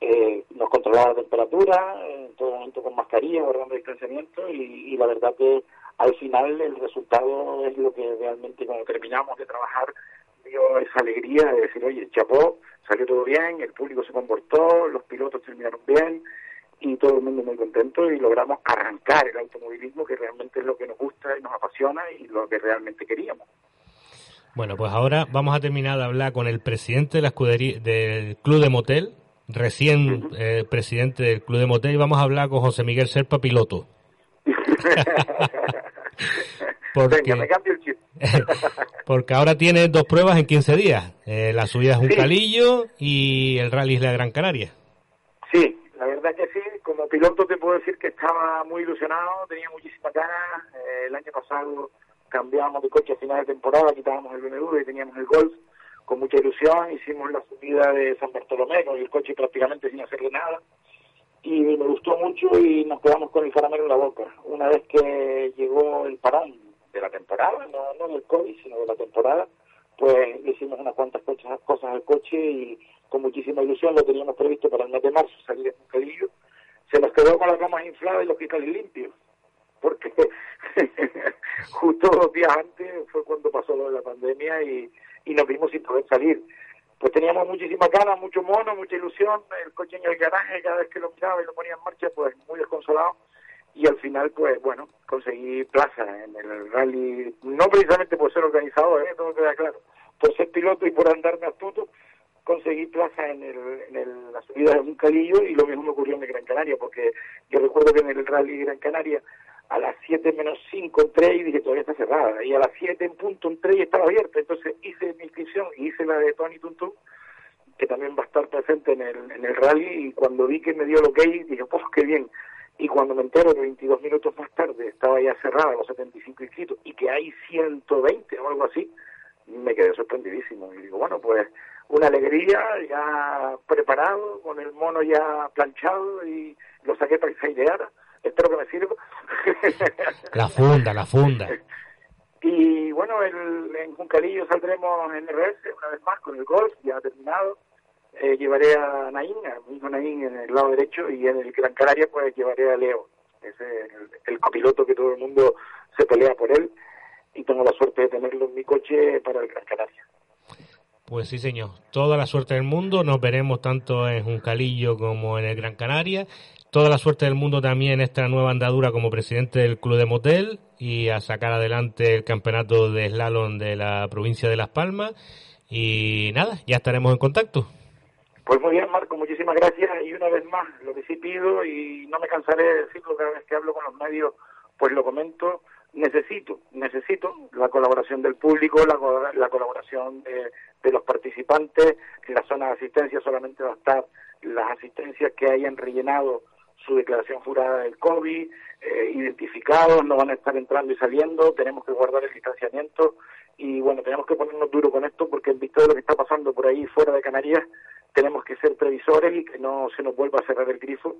eh, nos controlaba la temperatura, en todo momento con mascarilla, guardando distanciamiento y, y, la verdad que al final el resultado es lo que realmente cuando terminamos de trabajar dio esa alegría de decir, oye, chapó, salió todo bien, el público se comportó, los pilotos terminaron bien y todo el mundo muy contento y logramos arrancar el automovilismo que realmente es lo que nos gusta y nos apasiona y lo que realmente queríamos. Bueno, pues ahora vamos a terminar de hablar con el presidente de la escudería del Club de Motel, recién uh -huh. eh, presidente del Club de Motel, y vamos a hablar con José Miguel Serpa, piloto. porque, Venga, me cambio el chip. porque ahora tiene dos pruebas en 15 días. Eh, la subida es un sí. calillo y el rally es la Gran Canaria. Sí, la verdad que sí. Como piloto te puedo decir que estaba muy ilusionado, tenía muchísimas ganas. Eh, el año pasado cambiábamos de coche a final de temporada, quitábamos el BMW y teníamos el Golf con mucha ilusión, hicimos la subida de San Bartolomé con el coche prácticamente sin hacerle nada y me gustó mucho y nos quedamos con el caramelo en la boca. Una vez que llegó el parón de la temporada, no, no del COVID, sino de la temporada, pues hicimos unas cuantas cosas, cosas al coche y con muchísima ilusión lo teníamos previsto para el mes de marzo salir en un cadillo. Se nos quedó con las ramas infladas y los cristales limpios, porque justo dos días antes fue cuando pasó lo de la pandemia y y nos vimos sin poder salir. Pues teníamos muchísimas ganas, mucho mono, mucha ilusión, el coche en el garaje, cada vez que lo miraba y lo ponía en marcha, pues muy desconsolado. Y al final, pues bueno, conseguí plaza en el rally, no precisamente por ser organizador, ¿eh? todo queda claro, por ser piloto y por andarme astuto, conseguí plaza en, el, en el, la subida de un calillo y lo mismo ocurrió en el Gran Canaria, porque yo recuerdo que en el rally Gran Canaria a las 7 menos 5 entré y dije todavía está cerrada y a las 7 en punto entré y estaba abierta entonces hice mi inscripción y hice la de Tony Tuntú que también va a estar presente en el, en el rally y cuando vi que me dio lo que dije pues qué bien y cuando me entero que 22 minutos más tarde estaba ya cerrada los 75 inscritos y que hay 120 o algo así me quedé sorprendidísimo y digo bueno pues una alegría ya preparado con el mono ya planchado y lo saqué para que se ideara espero que me sirva. La funda, la funda. Y bueno, el, en Juncalillo saldremos en RS una vez más con el golf, ya terminado. Eh, llevaré a Naín, a mi hijo Naín en el lado derecho y en el Gran Canaria pues llevaré a Leo, es el, el copiloto que todo el mundo se pelea por él y tengo la suerte de tenerlo en mi coche para el Gran Canaria. Pues sí, señor. Toda la suerte del mundo. Nos veremos tanto en Juncalillo como en el Gran Canaria toda la suerte del mundo también en esta nueva andadura como presidente del Club de Motel y a sacar adelante el campeonato de slalom de la provincia de Las Palmas. Y nada, ya estaremos en contacto. Pues muy bien, Marco, muchísimas gracias. Y una vez más, lo que sí pido, y no me cansaré de decirlo cada vez que hablo con los medios, pues lo comento, necesito, necesito la colaboración del público, la, la colaboración de, de los participantes. En la zona de asistencia solamente va a estar las asistencias que hayan rellenado su declaración jurada del COVID, eh, identificados, no van a estar entrando y saliendo, tenemos que guardar el distanciamiento y bueno, tenemos que ponernos duro con esto porque en vista de lo que está pasando por ahí fuera de Canarias, tenemos que ser previsores y que no se nos vuelva a cerrar el grifo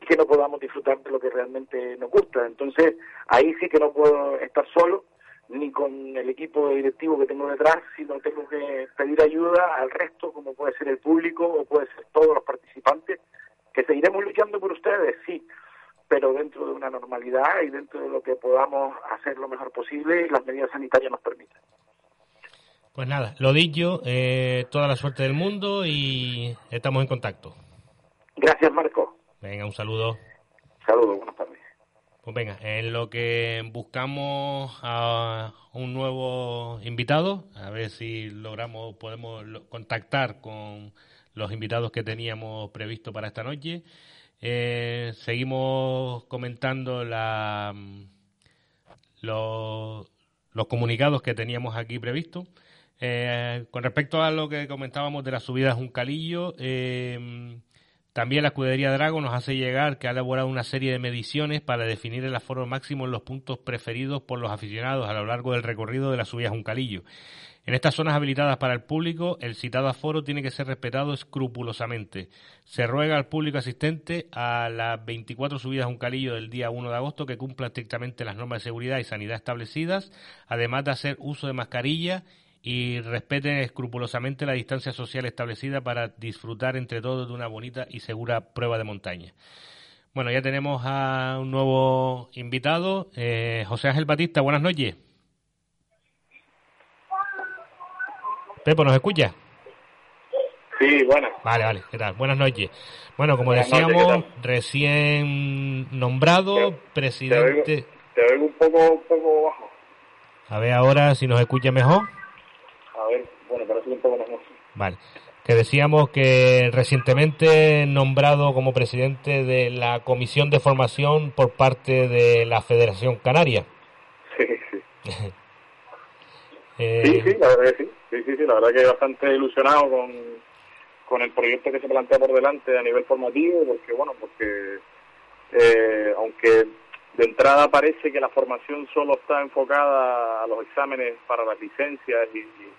y que no podamos disfrutar de lo que realmente nos gusta. Entonces, ahí sí que no puedo estar solo, ni con el equipo directivo que tengo detrás, sino tengo que pedir ayuda al resto, como puede ser el público o puede ser todos los participantes, que seguiremos luchando por ustedes, sí, pero dentro de una normalidad y dentro de lo que podamos hacer lo mejor posible y las medidas sanitarias nos permitan. Pues nada, lo dicho, eh, toda la suerte del mundo y estamos en contacto. Gracias, Marco. Venga, un saludo. Saludos, buenas tardes. Pues venga, en lo que buscamos a un nuevo invitado, a ver si logramos, podemos contactar con los invitados que teníamos previsto para esta noche. Eh, seguimos comentando la, los, los comunicados que teníamos aquí previstos. Eh, con respecto a lo que comentábamos de las subidas un calillo, eh, también la escudería Drago nos hace llegar que ha elaborado una serie de mediciones para definir el aforo máximo en los puntos preferidos por los aficionados a lo largo del recorrido de las subidas Juncalillo. En estas zonas habilitadas para el público, el citado aforo tiene que ser respetado escrupulosamente. Se ruega al público asistente a las 24 subidas a un calillo del día 1 de agosto que cumplan estrictamente las normas de seguridad y sanidad establecidas, además de hacer uso de mascarilla y respeten escrupulosamente la distancia social establecida para disfrutar entre todos de una bonita y segura prueba de montaña. Bueno, ya tenemos a un nuevo invitado, eh, José Ángel Batista. Buenas noches. Pepo, ¿nos escucha? Sí, bueno. Vale, vale, ¿qué tal? Buenas noches. Bueno, como decíamos, recién nombrado presidente... Te oigo, un, poco, un poco bajo. A ver ahora si nos escucha mejor. Bueno, parece un poco. Vale. Que decíamos que recientemente nombrado como presidente de la Comisión de Formación por parte de la Federación Canaria. Sí, sí. eh... Sí, sí, la verdad que sí. Sí, sí, sí, la verdad que bastante ilusionado con, con el proyecto que se plantea por delante a nivel formativo, porque, bueno, porque eh, aunque de entrada parece que la formación solo está enfocada a los exámenes para las licencias y, y,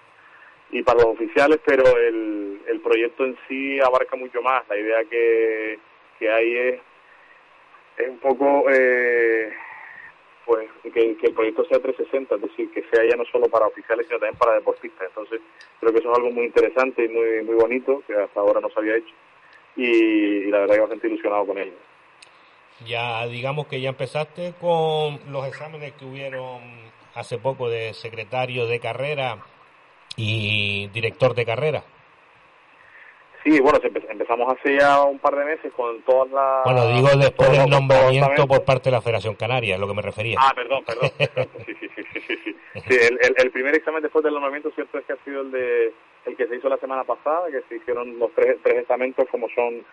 para los oficiales, pero el, el proyecto en sí abarca mucho más. La idea que, que hay es, es un poco eh, pues que, que, el proyecto sea 360, es decir, que sea ya no solo para oficiales, sino también para deportistas. Entonces, creo que eso es algo muy interesante y muy, muy bonito, que hasta ahora no se había hecho, y, y la verdad que bastante ilusionado con ello. Ya digamos que ya empezaste con los exámenes que hubieron hace poco de secretario de carrera y director de carrera. Sí, bueno, empezamos hace ya un par de meses con todas las... Bueno, digo después del nombramiento por parte de la Federación Canaria, es lo que me refería. Ah, perdón, perdón. sí, sí, sí, sí, sí. sí el, el, primer examen después del nombramiento, cierto es que ha sido el de el que se hizo la semana pasada, que se hicieron los tres, tres estamentos como son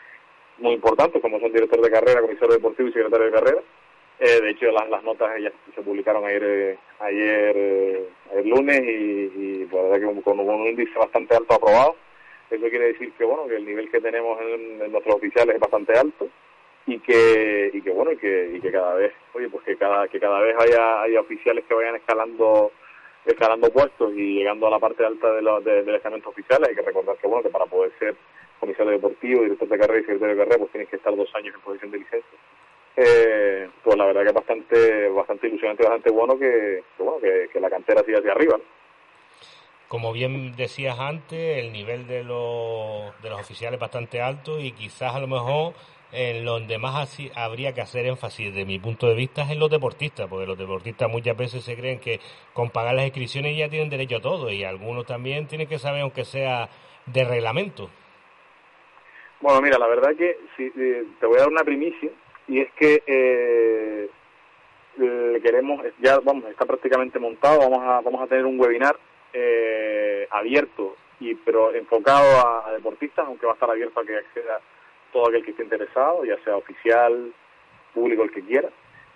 muy importantes, como son director de carrera, comisario deportivo y secretario de carrera. Eh, de hecho, las, las notas ya se publicaron ayer eh, ayer, eh, lunes y, pues, verdad que con, un índice bastante alto aprobado. Eso quiere decir que bueno que el nivel que tenemos en, nuestros oficiales es bastante alto y que y que bueno y que, y que cada vez oye pues que cada que cada vez haya haya oficiales que vayan escalando escalando puestos y llegando a la parte alta de los de, del escalamiento oficiales hay que recordar que bueno que para poder ser comisario deportivo, director de carrera y secretario de carrera, pues tienes que estar dos años en posición de licencia. Eh, pues la verdad que es bastante, bastante ilusionante, bastante bueno que, bueno, que, la cantera siga hacia arriba. Como bien decías antes, el nivel de los, de los oficiales es bastante alto y quizás a lo mejor en donde más así habría que hacer énfasis, de mi punto de vista, es en los deportistas, porque los deportistas muchas veces se creen que con pagar las inscripciones ya tienen derecho a todo y algunos también tienen que saber, aunque sea de reglamento. Bueno, mira, la verdad que si, eh, te voy a dar una primicia y es que eh, queremos, ya vamos, está prácticamente montado, vamos a, vamos a tener un webinar eh, abierto y pero enfocado a, deportistas, aunque va a estar abierto a que acceda todo aquel que esté interesado, ya sea oficial, público, el que quiera,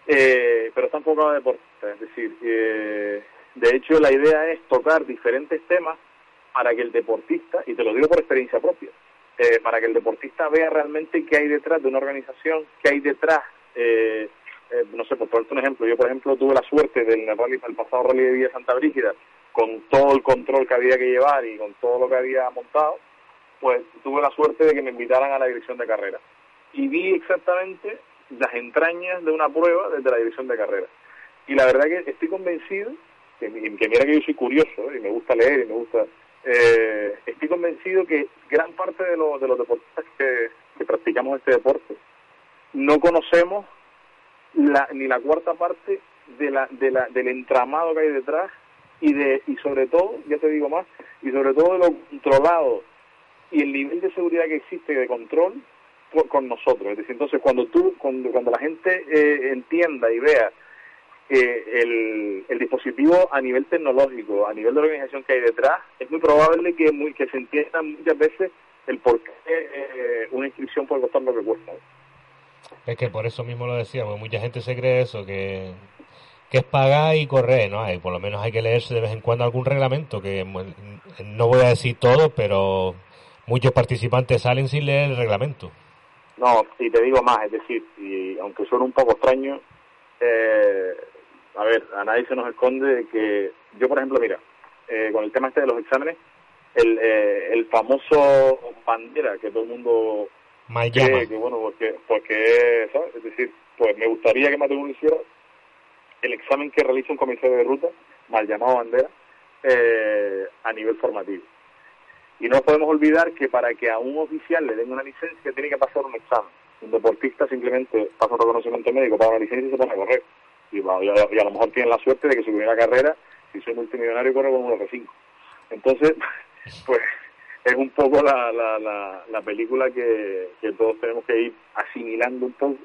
eh, pero está enfocado a deportistas, es decir, de hecho la idea es tocar diferentes temas para que el deportista, y te lo digo por experiencia propia, eh, para que el deportista vea realmente qué hay detrás de una organización, qué hay detrás. Eh, eh, no sé, por ponerte un ejemplo, yo por ejemplo tuve la suerte del rally, el pasado rally de Villa Santa Brígida, con todo el control que había que llevar y con todo lo que había montado, pues tuve la suerte de que me invitaran a la dirección de carrera. Y vi exactamente las entrañas de una prueba desde la dirección de carrera. Y la verdad que estoy convencido, que, que mira que yo soy curioso y me gusta leer y me gusta eh, estoy convencido que gran parte de, los de los deportistas que, practicamos este deporte no conocemos la, ni la cuarta parte de la, de la, del entramado que hay detrás y de y sobre todo, ya te digo más, y sobre todo de lo controlado y el nivel de seguridad que existe de control con nosotros. Es entonces cuando tú, cuando, cuando la gente eh, entienda y vea el, el, dispositivo a nivel tecnológico, a nivel de organización que hay detrás, es muy probable que, muy, que se entienda muchas veces el por qué eh, una inscripción puede costar lo que cuesta. Es que por eso mismo lo decía, porque mucha gente se cree eso, que, que es pagar y correr, ¿no? Hay, por lo menos hay que leerse de vez en cuando algún reglamento, que no voy a decir todo, pero muchos participantes salen sin leer el reglamento. No, y te digo más, es decir, y aunque suene un poco extraño, eh, a ver, a nadie se nos esconde que yo, por ejemplo, mira, eh, con el tema este de los exámenes, el, eh, el famoso bandera que todo el mundo cree que, bueno, porque, porque ¿sabes? Es decir, pues me gustaría que uno hiciera el examen que realiza un comisario de ruta, mal llamado bandera, eh, a nivel formativo. Y no podemos olvidar que para que a un oficial le den una licencia tiene que pasar un examen. Un deportista simplemente pasa un reconocimiento médico, para una licencia y se pone a correr y, a lo mejor tienen la suerte de que su primera carrera, si soy multimillonario, corre con un F5. Entonces, pues es un poco la, la, la, película que, que, todos tenemos que ir asimilando un poco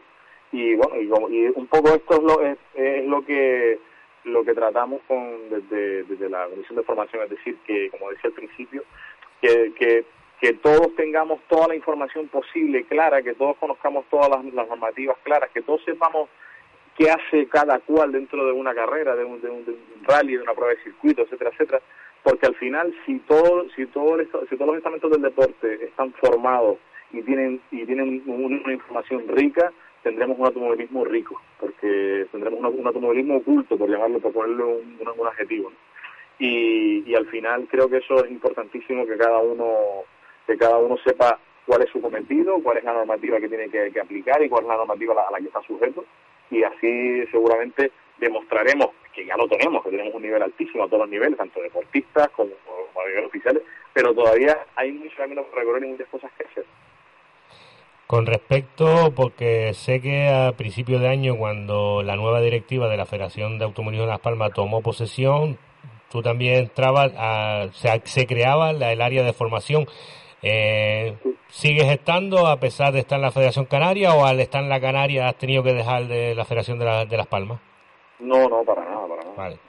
y bueno y, un poco esto es lo es, lo que lo que tratamos con desde, desde la comisión de formación es decir que como decía al principio que, que que todos tengamos toda la información posible clara que todos conozcamos todas las normativas claras que todos sepamos qué hace cada cual dentro de una carrera, de un, de un, rally, de una prueba de circuito, etcétera, etcétera, porque al final si todo, si todo si todos los estamentos del deporte están formados y tienen y tienen una información rica, tendremos un automovilismo rico, porque tendremos un, automovilismo oculto, por llamarlo, por ponerle un, un, adjetivo. Y, y al final creo que eso es importantísimo que cada uno que cada uno sepa cuál es su cometido, cuál es la normativa que tiene que, aplicar y cuál es la normativa a la, que está sujeto. Y así seguramente demostraremos que ya lo tenemos, que tenemos un nivel altísimo a todos los niveles, tanto deportistas como, a nivel oficiales, pero todavía hay mucho camino por recorrer y muchas cosas que hacer. Con respecto, porque sé que a principio de año, cuando la nueva directiva de la Federación de Automovilismo de Las Palmas tomó posesión, tú también entrabas, a, se, se, creaba el área de formación. Eh, ¿Sigues estando a pesar de estar en la Federación Canaria o al estar en la Canaria has tenido que dejar de la Federación de, de Las Palmas? No, no, para nada, para nada. Vale.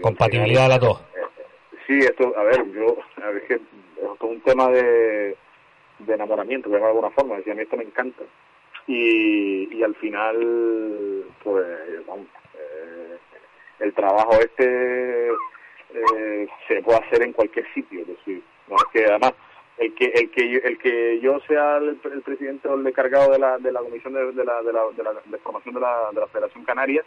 Compatibilidad de las dos. Eh, sí, esto, a ver, yo, a ver, que esto es un tema de de enamoramiento, de alguna forma, decía, a mí esto me encanta. Y, y al final, pues, vamos, eh, el trabajo este eh, se puede hacer en cualquier sitio, es decir, no es que además el que el que el que yo sea el, presidente o el encargado de la de la comisión de, de la, de la, de la formación de la, de la Federación Canaria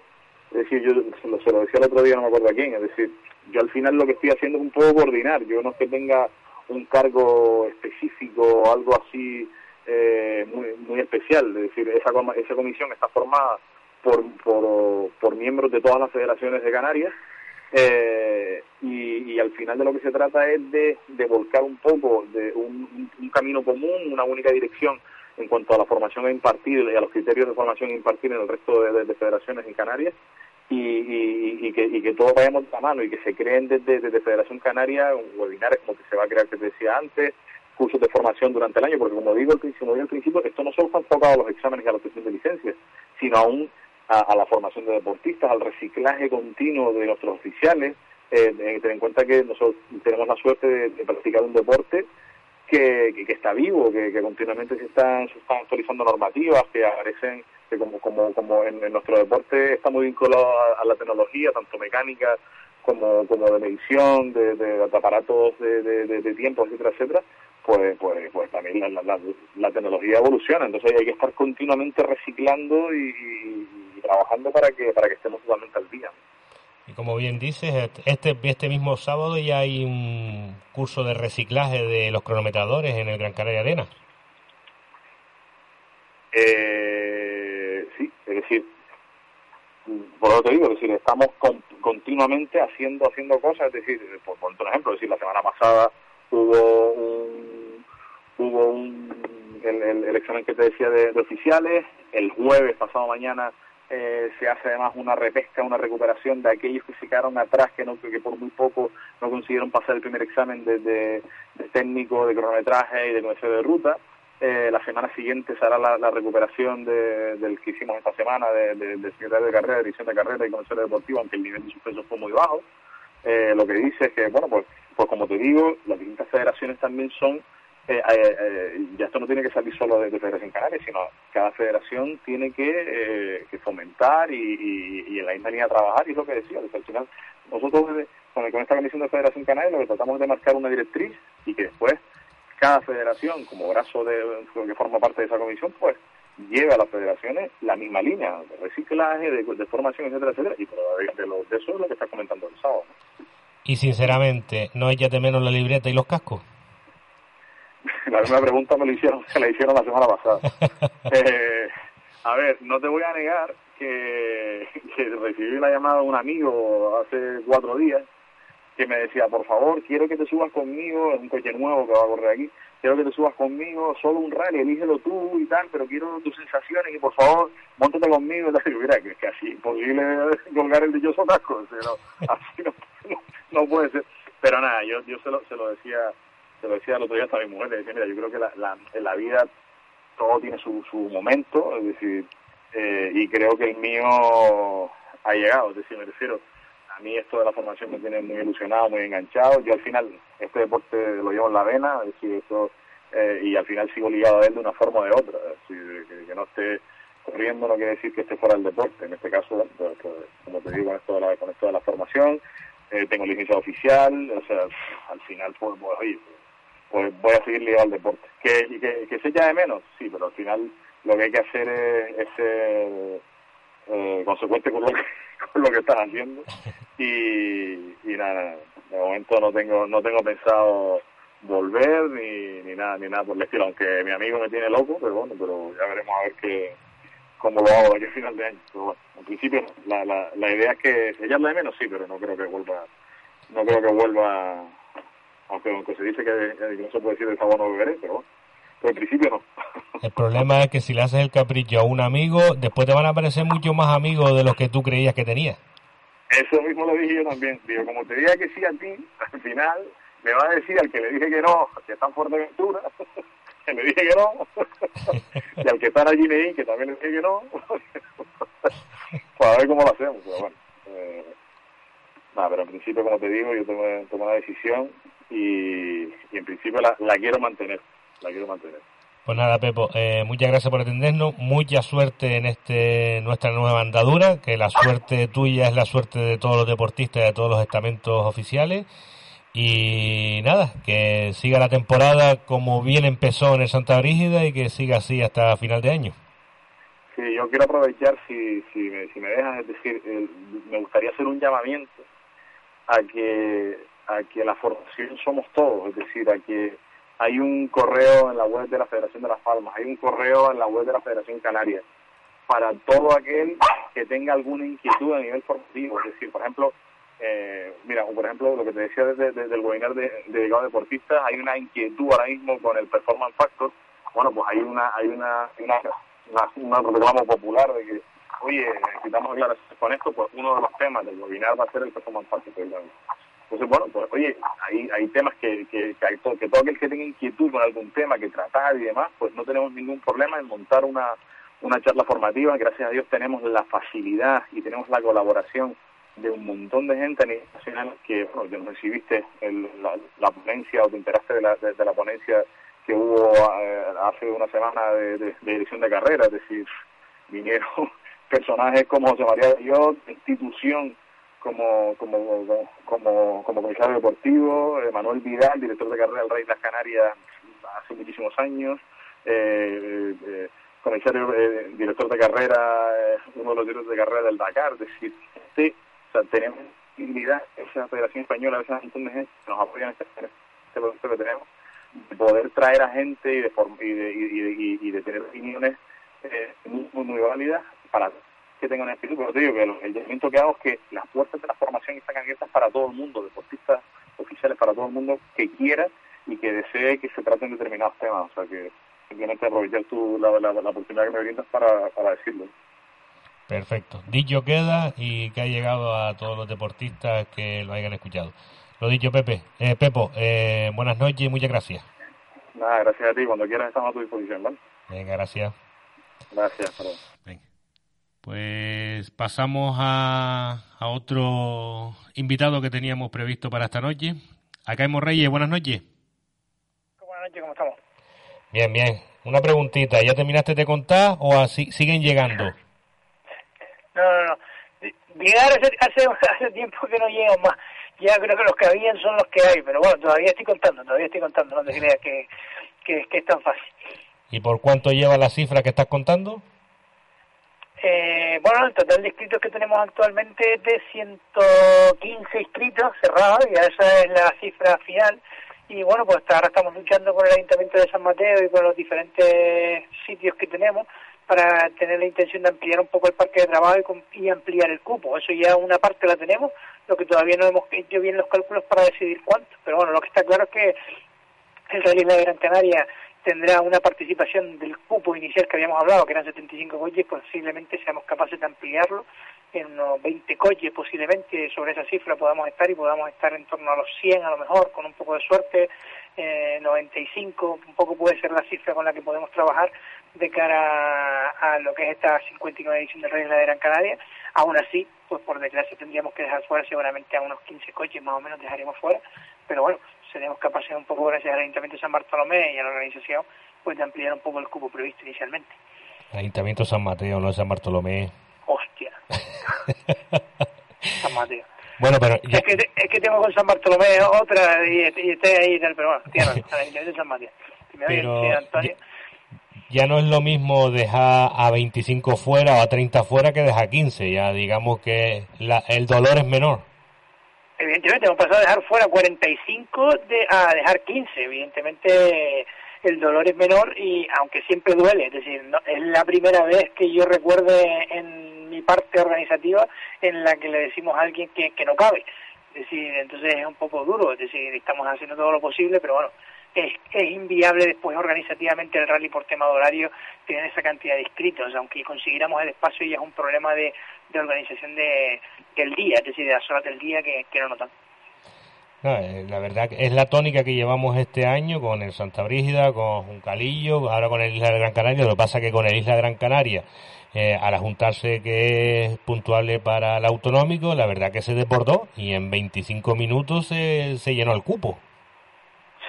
es decir yo se lo, se lo decía el otro día no me acuerdo a quién es decir yo al final lo que estoy haciendo es un poco coordinar yo no es que tenga un cargo específico o algo así eh, muy, muy especial. Es decir, esa, esa comisión está formada por, por, por miembros de todas las federaciones de Canarias eh, y, y, al final de lo que se trata es de, de volcar un poco de un, camino común, una única dirección en cuanto a la formación a impartir y a los criterios de formación a impartir en el resto de, de federaciones en Canarias y, que, y que todos vayamos de la mano y que se creen desde, desde Federación Canaria webinares como que se va a crear, que te decía antes, cursos de formación durante el año, porque como digo, como digo al principio, esto no solo está enfocado a los exámenes y a la obtención de licencias, sino aún a, la formación de deportistas, al reciclaje continuo de nuestros oficiales, eh, tener en cuenta que nosotros tenemos la suerte de, practicar un deporte que, que, está vivo, que, continuamente se están, se están actualizando normativas, que aparecen que como, como, como en, nuestro deporte está muy vinculado a, la tecnología, tanto mecánica como, como de medición, de, de, aparatos de, de, de, tiempo, etcétera, etcétera, pues, pues, pues también la, la, la, tecnología evoluciona. Entonces hay que estar continuamente reciclando y, trabajando para que, para que estemos totalmente al día. Y como bien dices, este, este mismo sábado ya hay un curso de reciclaje de los cronometradores en el Gran Canaria Arena. Eh, es decir, por lo que digo, es decir, estamos continuamente haciendo haciendo cosas, es decir, por poner un ejemplo, decir, la semana pasada hubo un, hubo un, el, examen que te decía de, oficiales, el jueves pasado mañana eh, se hace además una repesca, una recuperación de aquellos que se quedaron atrás, que no que por muy poco no consiguieron pasar el primer examen de, de, técnico, de cronometraje y de conocer de ruta. Eh, la semana siguiente se hará la, recuperación de, del que hicimos esta semana de, de, secretario de carrera, de dirección de carrera y conocer deportivo, aunque el nivel de suspenso fue muy bajo. Eh, lo que dice es que, bueno, pues, pues como te digo, las distintas federaciones también son, eh, eh, ya esto no tiene que salir solo de, Federación Canaria, sino cada federación tiene que, que fomentar y, y, en la misma línea trabajar, y es lo que decía, al final nosotros con, con esta comisión de Federación Canaria lo que tratamos de marcar una directriz y que después cada federación, como brazo de, que forma parte de esa comisión, pues lleva a las federaciones la misma línea de reciclaje, de, formación, etcétera, etcétera, y de, lo, de eso es lo que está comentando el sábado. Y sinceramente, ¿no de menos la libreta y los cascos? La misma pregunta me la hicieron, se la hicieron la semana pasada. eh, a ver, no te voy a negar que, que recibí la llamada de un amigo hace cuatro días que me decía, por favor, quiero que te subas conmigo, es un coche nuevo que va a correr aquí, quiero que te subas conmigo, solo un rally, elígelo tú y tal, pero quiero tus sensaciones y por favor, montate conmigo. Y mira, que es casi imposible colgar el dichoso casco, así no, no, puede ser. Pero nada, yo, yo se, lo, se lo decía se lo decía el otro día hasta mi mujer, le decía, mira, yo creo que la, la, en la vida todo tiene su, su momento, es decir, eh, y creo que el mío ha llegado, es decir, me refiero, a mí esto de la formación me tiene muy ilusionado, muy enganchado. Yo al final este deporte lo llevo en la vena, es decir, eso, eh, y al final sigo ligado a él de una forma o de otra. Es decir, que, no esté corriendo no quiere decir que esté fuera del deporte. En este caso, pues, pues, como te digo, con esto de la, con esto de la formación, eh, tengo licencia oficial, o sea, al final, pues, pues pues voy a seguir ligado al deporte. ¿Que, que, que se echa de menos? Sí, pero al final lo que hay que hacer es, es ser eh, consecuente con lo, que, con lo que estás haciendo y, y nada, de momento no tengo no tengo pensado volver ni, ni nada ni nada por el estilo, aunque mi amigo me tiene loco, pero bueno, pero ya veremos a ver qué cómo lo hago aquí a final de año. Pero bueno, en principio la, la, la idea es que echarla de menos sí, pero no creo que vuelva no creo que vuelva aunque, aunque se dice que, que no se puede decir de sabor no beberé, pero bueno, pero en principio no. El problema es que si le haces el capricho a un amigo, después te van a aparecer muchos más amigos de los que tú creías que tenías. Eso mismo lo dije yo también. Digo, como te diga que sí a ti, al final me va a decir al que le dije que no, que está en Fuerteventura, que le dije que no, y al que está en Guinea, que también le dije que no, para ver cómo lo hacemos. Pero bueno, eh, nada, pero en principio, como te digo, yo tomé, tomé una decisión y, y en principio la, la quiero mantener, la quiero mantener. Pues nada, Pepo, eh, muchas gracias por atendernos, mucha suerte en este nuestra nueva andadura, que la suerte tuya es la suerte de todos los deportistas y de todos los estamentos oficiales. Y nada, que siga la temporada como bien empezó en el Santa Brígida y que siga así hasta final de año. Sí, yo quiero aprovechar, si, si, me, si me dejas, es decir, me gustaría hacer un llamamiento a que, a que la formación somos todos, es decir, a que hay un correo en la web de la Federación de Las Palmas, hay un correo en la web de la Federación Canaria, para todo aquel que tenga alguna inquietud a nivel formativo, es decir, por ejemplo, eh, mira, por ejemplo, lo que te decía desde, desde el webinar de, de dedicado deportistas, hay una inquietud ahora mismo con el Performance Factor, bueno, pues hay una, hay una, una, una, un reclamo popular de que, oye, necesitamos aclaraciones con esto, pues uno de los temas del webinar va a ser el Performance Factor. precisamente. Entonces, bueno, pues oye, hay, temas que, que, que, todo aquel que tenga inquietud con algún tema que tratar y demás, pues no tenemos ningún problema en montar una, una charla formativa. Gracias a Dios tenemos la facilidad y tenemos la colaboración de un montón de gente a nivel nacional que, bueno, recibiste el, la, la ponencia o te enteraste de la, de, la ponencia que hubo eh, hace una semana de, de, dirección de carrera, es decir, vinieron personajes como José María Dios, institución como como como como, comisario deportivo, eh, Manuel Vidal, director de carrera del Rey de las Canarias hace muchísimos años, eh, eh, comisario, eh, director de carrera, eh, uno de los directores de carrera del Dakar, es decir, este, o sea, tenemos posibilidad, esa Federación Española, esa montón de gente nos apoyan en este, en este proceso que tenemos, de poder traer a gente y de, y de, y, y- y- de tener opiniones muy, muy válidas para que tengan espíritu, pero te digo que el llamamiento que hago es que las puertas de la formación están abiertas para todo el mundo, deportistas oficiales para todo el mundo que quiera y que desee que se traten determinados temas, o sea que simplemente aprovechar tu, la, la, la oportunidad que me brindas para, para decirlo. Perfecto. Dicho queda y que ha llegado a todos los deportistas que lo hayan escuchado. Lo dicho, Pepe. Eh, Pepo, eh, buenas noches y muchas gracias. Nada, gracias a ti, cuando quieras estamos a tu disposición, ¿vale? Venga, gracias. Gracias, luego. Venga. Pues pasamos a, a otro invitado que teníamos previsto para esta noche. Acá hemos Reyes, buenas noches. Buenas noches, ¿cómo estamos? Bien, bien. Una preguntita, ¿ya terminaste de contar o así siguen llegando? No, no, no. Llegar hace, hace, hace tiempo que no llegan más. Ya creo que los que habían son los que hay, pero bueno, todavía estoy contando, todavía estoy contando, no te creas que, que, que es tan fácil. ¿Y por cuánto lleva la cifra que estás contando? Eh, bueno, el total de inscritos que tenemos actualmente es de 115 inscritos cerrados, y esa es la cifra final. Y bueno, pues ahora estamos luchando con el Ayuntamiento de San Mateo y con los diferentes sitios que tenemos para tener la intención de ampliar un poco el parque de trabajo y ampliar el cupo. Eso ya una parte la tenemos, lo que todavía no hemos hecho bien los cálculos para decidir cuánto. Pero bueno, lo que está claro es que el Rally de Gran Canaria tendrá una participación del cupo inicial que habíamos hablado, que eran 75 coches, posiblemente seamos capaces de ampliarlo en unos 20 coches, posiblemente sobre esa cifra podamos estar y podamos estar en torno a los 100 a lo mejor, con un poco de suerte, eh, 95, un poco puede ser la cifra con la que podemos trabajar de cara a, lo que es esta 59 edición del Rally de Gran Canaria. Aún así, pues por desgracia tendríamos que dejar fuera seguramente a unos 15 coches más o menos dejaremos fuera, pero bueno, seremos capaces un poco gracias al Ayuntamiento de San Bartolomé y a la organización pues de ampliar un poco el cupo previsto inicialmente. Ayuntamiento San Mateo, no San Bartolomé. Hostia. San Mateo. Bueno, pero es, que, es que tengo con San Bartolomé otra y, y estoy ahí, pero bueno, tierra, de San Pero Antonio. ya no es lo mismo dejar a 25 fuera o a 30 fuera que dejar 15. Ya digamos que la, el dolor es menor. Evidentemente, hemos pasado de dejar fuera 45 de, a dejar 15. Evidentemente, el dolor es menor y aunque siempre duele, es decir, no, es la primera vez que yo recuerde en mi parte organizativa en la que le decimos a alguien que, no cabe. Es decir, entonces es un poco duro, es decir, estamos haciendo todo lo posible, pero bueno, es, es inviable después organizativamente el rally por tema de horario tener esa cantidad de inscritos, aunque consiguiéramos el espacio ya es un problema de, de organización de, del día, es decir, de las horas del día que, que no notan. No, eh, la verdad es la tónica que llevamos este año con el Santa Brígida, con Juncalillo, ahora con el Isla de Gran Canaria. Lo que pasa que con el Isla de Gran Canaria, eh, al juntarse que es puntuable para el autonómico, la verdad que se desbordó y en 25 minutos se, se llenó el cupo.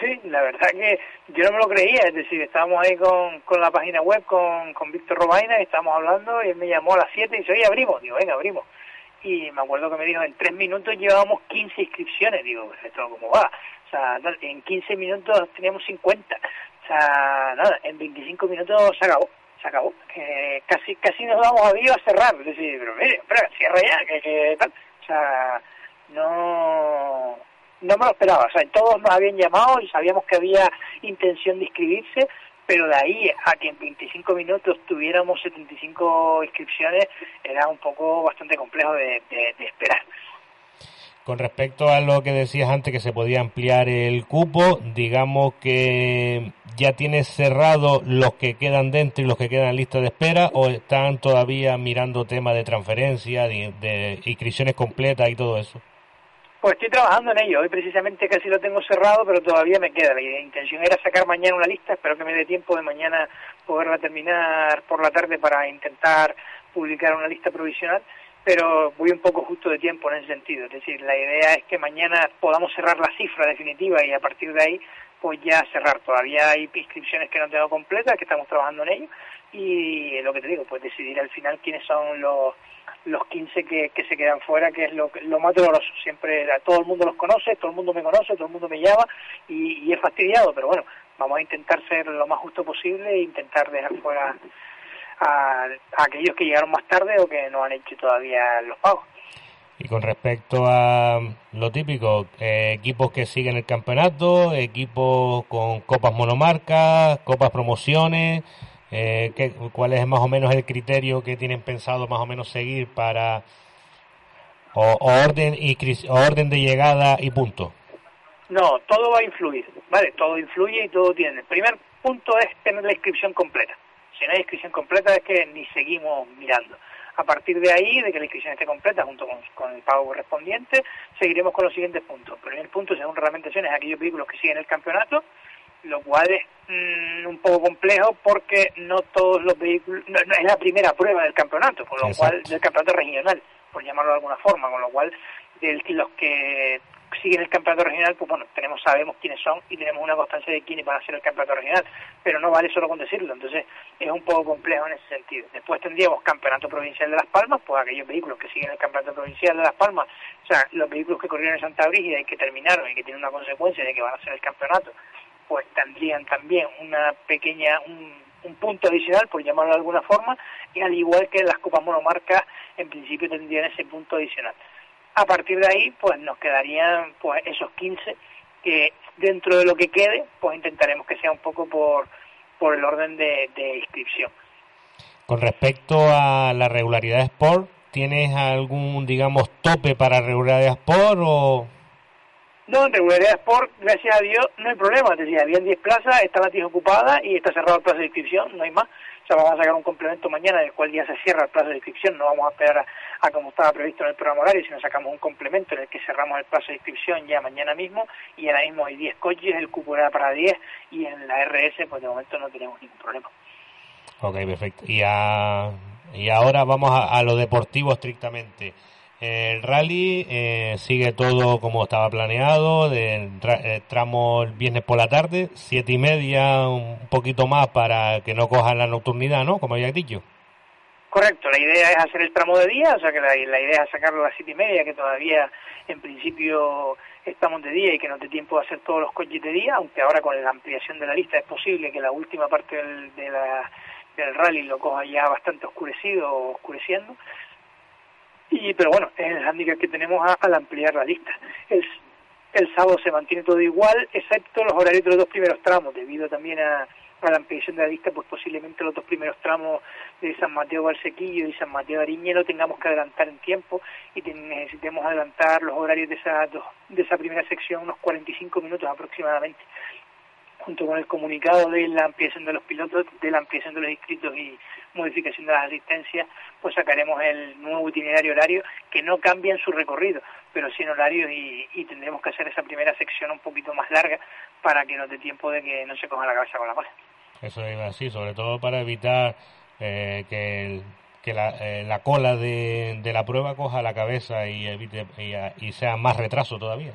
Sí, la verdad que yo no me lo creía, es decir, estábamos ahí con, con la página web con, con Víctor Robaina y estábamos hablando y él me llamó a las 7 y dice, oye, abrimos, digo, venga, abrimos. Y me acuerdo que me dijo, en 3 minutos llevábamos 15 inscripciones, digo, pues esto cómo va. O sea, en 15 minutos teníamos 50. O sea, nada, en 25 minutos se acabó, se acabó. Eh, casi casi nos vamos a vivo a cerrar, es decir, pero mire, espera, cierra ya, que, que tal. O sea, no no me lo esperaba. O sea, todos nos habían llamado y sabíamos que había intención de inscribirse, pero de ahí a que en 25 minutos tuviéramos 75 inscripciones era un poco bastante complejo de, de, esperar. Con respecto a lo que decías antes que se podía ampliar el cupo, digamos que ya tienes cerrado los que quedan dentro y los que quedan en lista de espera o están todavía mirando temas de transferencia, de, de inscripciones completas y todo eso. Pues estoy trabajando en ello. Hoy precisamente casi lo tengo cerrado, pero todavía me queda. La intención era sacar mañana una lista. Espero que me dé tiempo de mañana poderla terminar por la tarde para intentar publicar una lista provisional. Pero voy un poco justo de tiempo en ese sentido. Es decir, la idea es que mañana podamos cerrar la cifra definitiva y a partir de ahí, pues ya cerrar. Todavía hay inscripciones que no tengo completas, que estamos trabajando en ello. Y lo que te digo, pues decidir al final quiénes son los los 15 que, que se quedan fuera, que es lo, lo más doloroso. Siempre todo el mundo los conoce, todo el mundo me conoce, todo el mundo me llama y, y es fastidiado, pero bueno, vamos a intentar ser lo más justo posible e intentar dejar fuera a, a aquellos que llegaron más tarde o que no han hecho todavía los pagos. Y con respecto a lo típico, eh, equipos que siguen el campeonato, equipos con copas monomarcas, copas promociones, eh, ¿qué, ¿Cuál es más o menos el criterio que tienen pensado más o menos seguir para o, o orden y orden de llegada y punto? No, todo va a influir, ¿vale? Todo influye y todo tiene. El primer punto es tener la inscripción completa. Si no hay inscripción completa es que ni seguimos mirando. A partir de ahí, de que la inscripción esté completa junto con, con el pago correspondiente, seguiremos con los siguientes puntos. El primer punto, según reglamentaciones, aquellos vehículos que siguen el campeonato, lo cual es mmm, un poco complejo porque no todos los vehículos, no, no, es la primera prueba del campeonato, con lo Exacto. cual, del campeonato regional, por llamarlo de alguna forma, con lo cual, los que siguen el campeonato regional, pues bueno, tenemos, sabemos quiénes son y tenemos una constancia de quiénes van a ser el campeonato regional, pero no vale solo con decirlo, entonces es un poco complejo en ese sentido. Después tendríamos campeonato provincial de Las Palmas, pues aquellos vehículos que siguen el campeonato provincial de Las Palmas, o sea, los vehículos que corrieron en Santa Brígida y que terminaron y que tienen una consecuencia de que van a ser el campeonato, pues tendrían también una pequeña, un, un punto adicional, por llamarlo de alguna forma, y al igual que las copas monomarcas, en principio tendrían ese punto adicional. A partir de ahí, pues nos quedarían pues esos 15 que dentro de lo que quede, pues intentaremos que sea un poco por, por el orden de, de inscripción. Con respecto a la regularidad de Sport, ¿tienes algún, digamos, tope para regularidad Sport o...? No, en regularidad Sport, gracias a Dios, no hay problema. Es decir, habían 10 plazas, está la tía ocupada y está cerrado el plazo de inscripción, no hay más. O sea, vamos a sacar un complemento mañana, del cual ya se cierra el plazo de inscripción. No vamos a esperar a, a como estaba previsto en el programa horario, sino sacamos un complemento en el que cerramos el plazo de inscripción ya mañana mismo. Y ahora mismo hay 10 coches, el cupo era para 10 y en la RS, pues de momento no tenemos ningún problema. Ok, perfecto. Y, a, y ahora vamos a, a lo deportivo estrictamente. El rally eh, sigue todo como estaba planeado, de, eh, tramo el viernes por la tarde, siete y media, un poquito más para que no cojan la nocturnidad, ¿no? Como había dicho. Correcto, la idea es hacer el tramo de día, o sea que la, idea es sacarlo a las siete y media, que todavía en principio estamos de día y que no te tiempo de hacer todos los coches de día, aunque ahora con la ampliación de la lista es posible que la última parte del, de la, del rally lo coja ya bastante oscurecido o oscureciendo. Y, pero bueno, es el hándicap que tenemos a- al ampliar la lista. El, el sábado se mantiene todo igual, excepto los horarios de los dos primeros tramos, debido también a, a la ampliación de la lista, pues posiblemente los dos primeros tramos de San Mateo Valsequillo y San Mateo Ariñe lo tengamos que adelantar en tiempo y te- necesitemos adelantar los horarios de esa, dos- de esa primera sección unos 45 minutos aproximadamente junto con el comunicado de la ampliación de los pilotos, de la ampliación de los inscritos y modificación de las asistencias, pues sacaremos el nuevo itinerario horario que no cambia en su recorrido, pero sí en horario y, y tendremos que hacer esa primera sección un poquito más larga para que nos dé tiempo de que no se coja la cabeza con la cosa. Eso iba así, sobre todo para evitar eh, que, el- que la, eh, la cola de, de la prueba coja la cabeza y, evite, y, y sea más retraso todavía.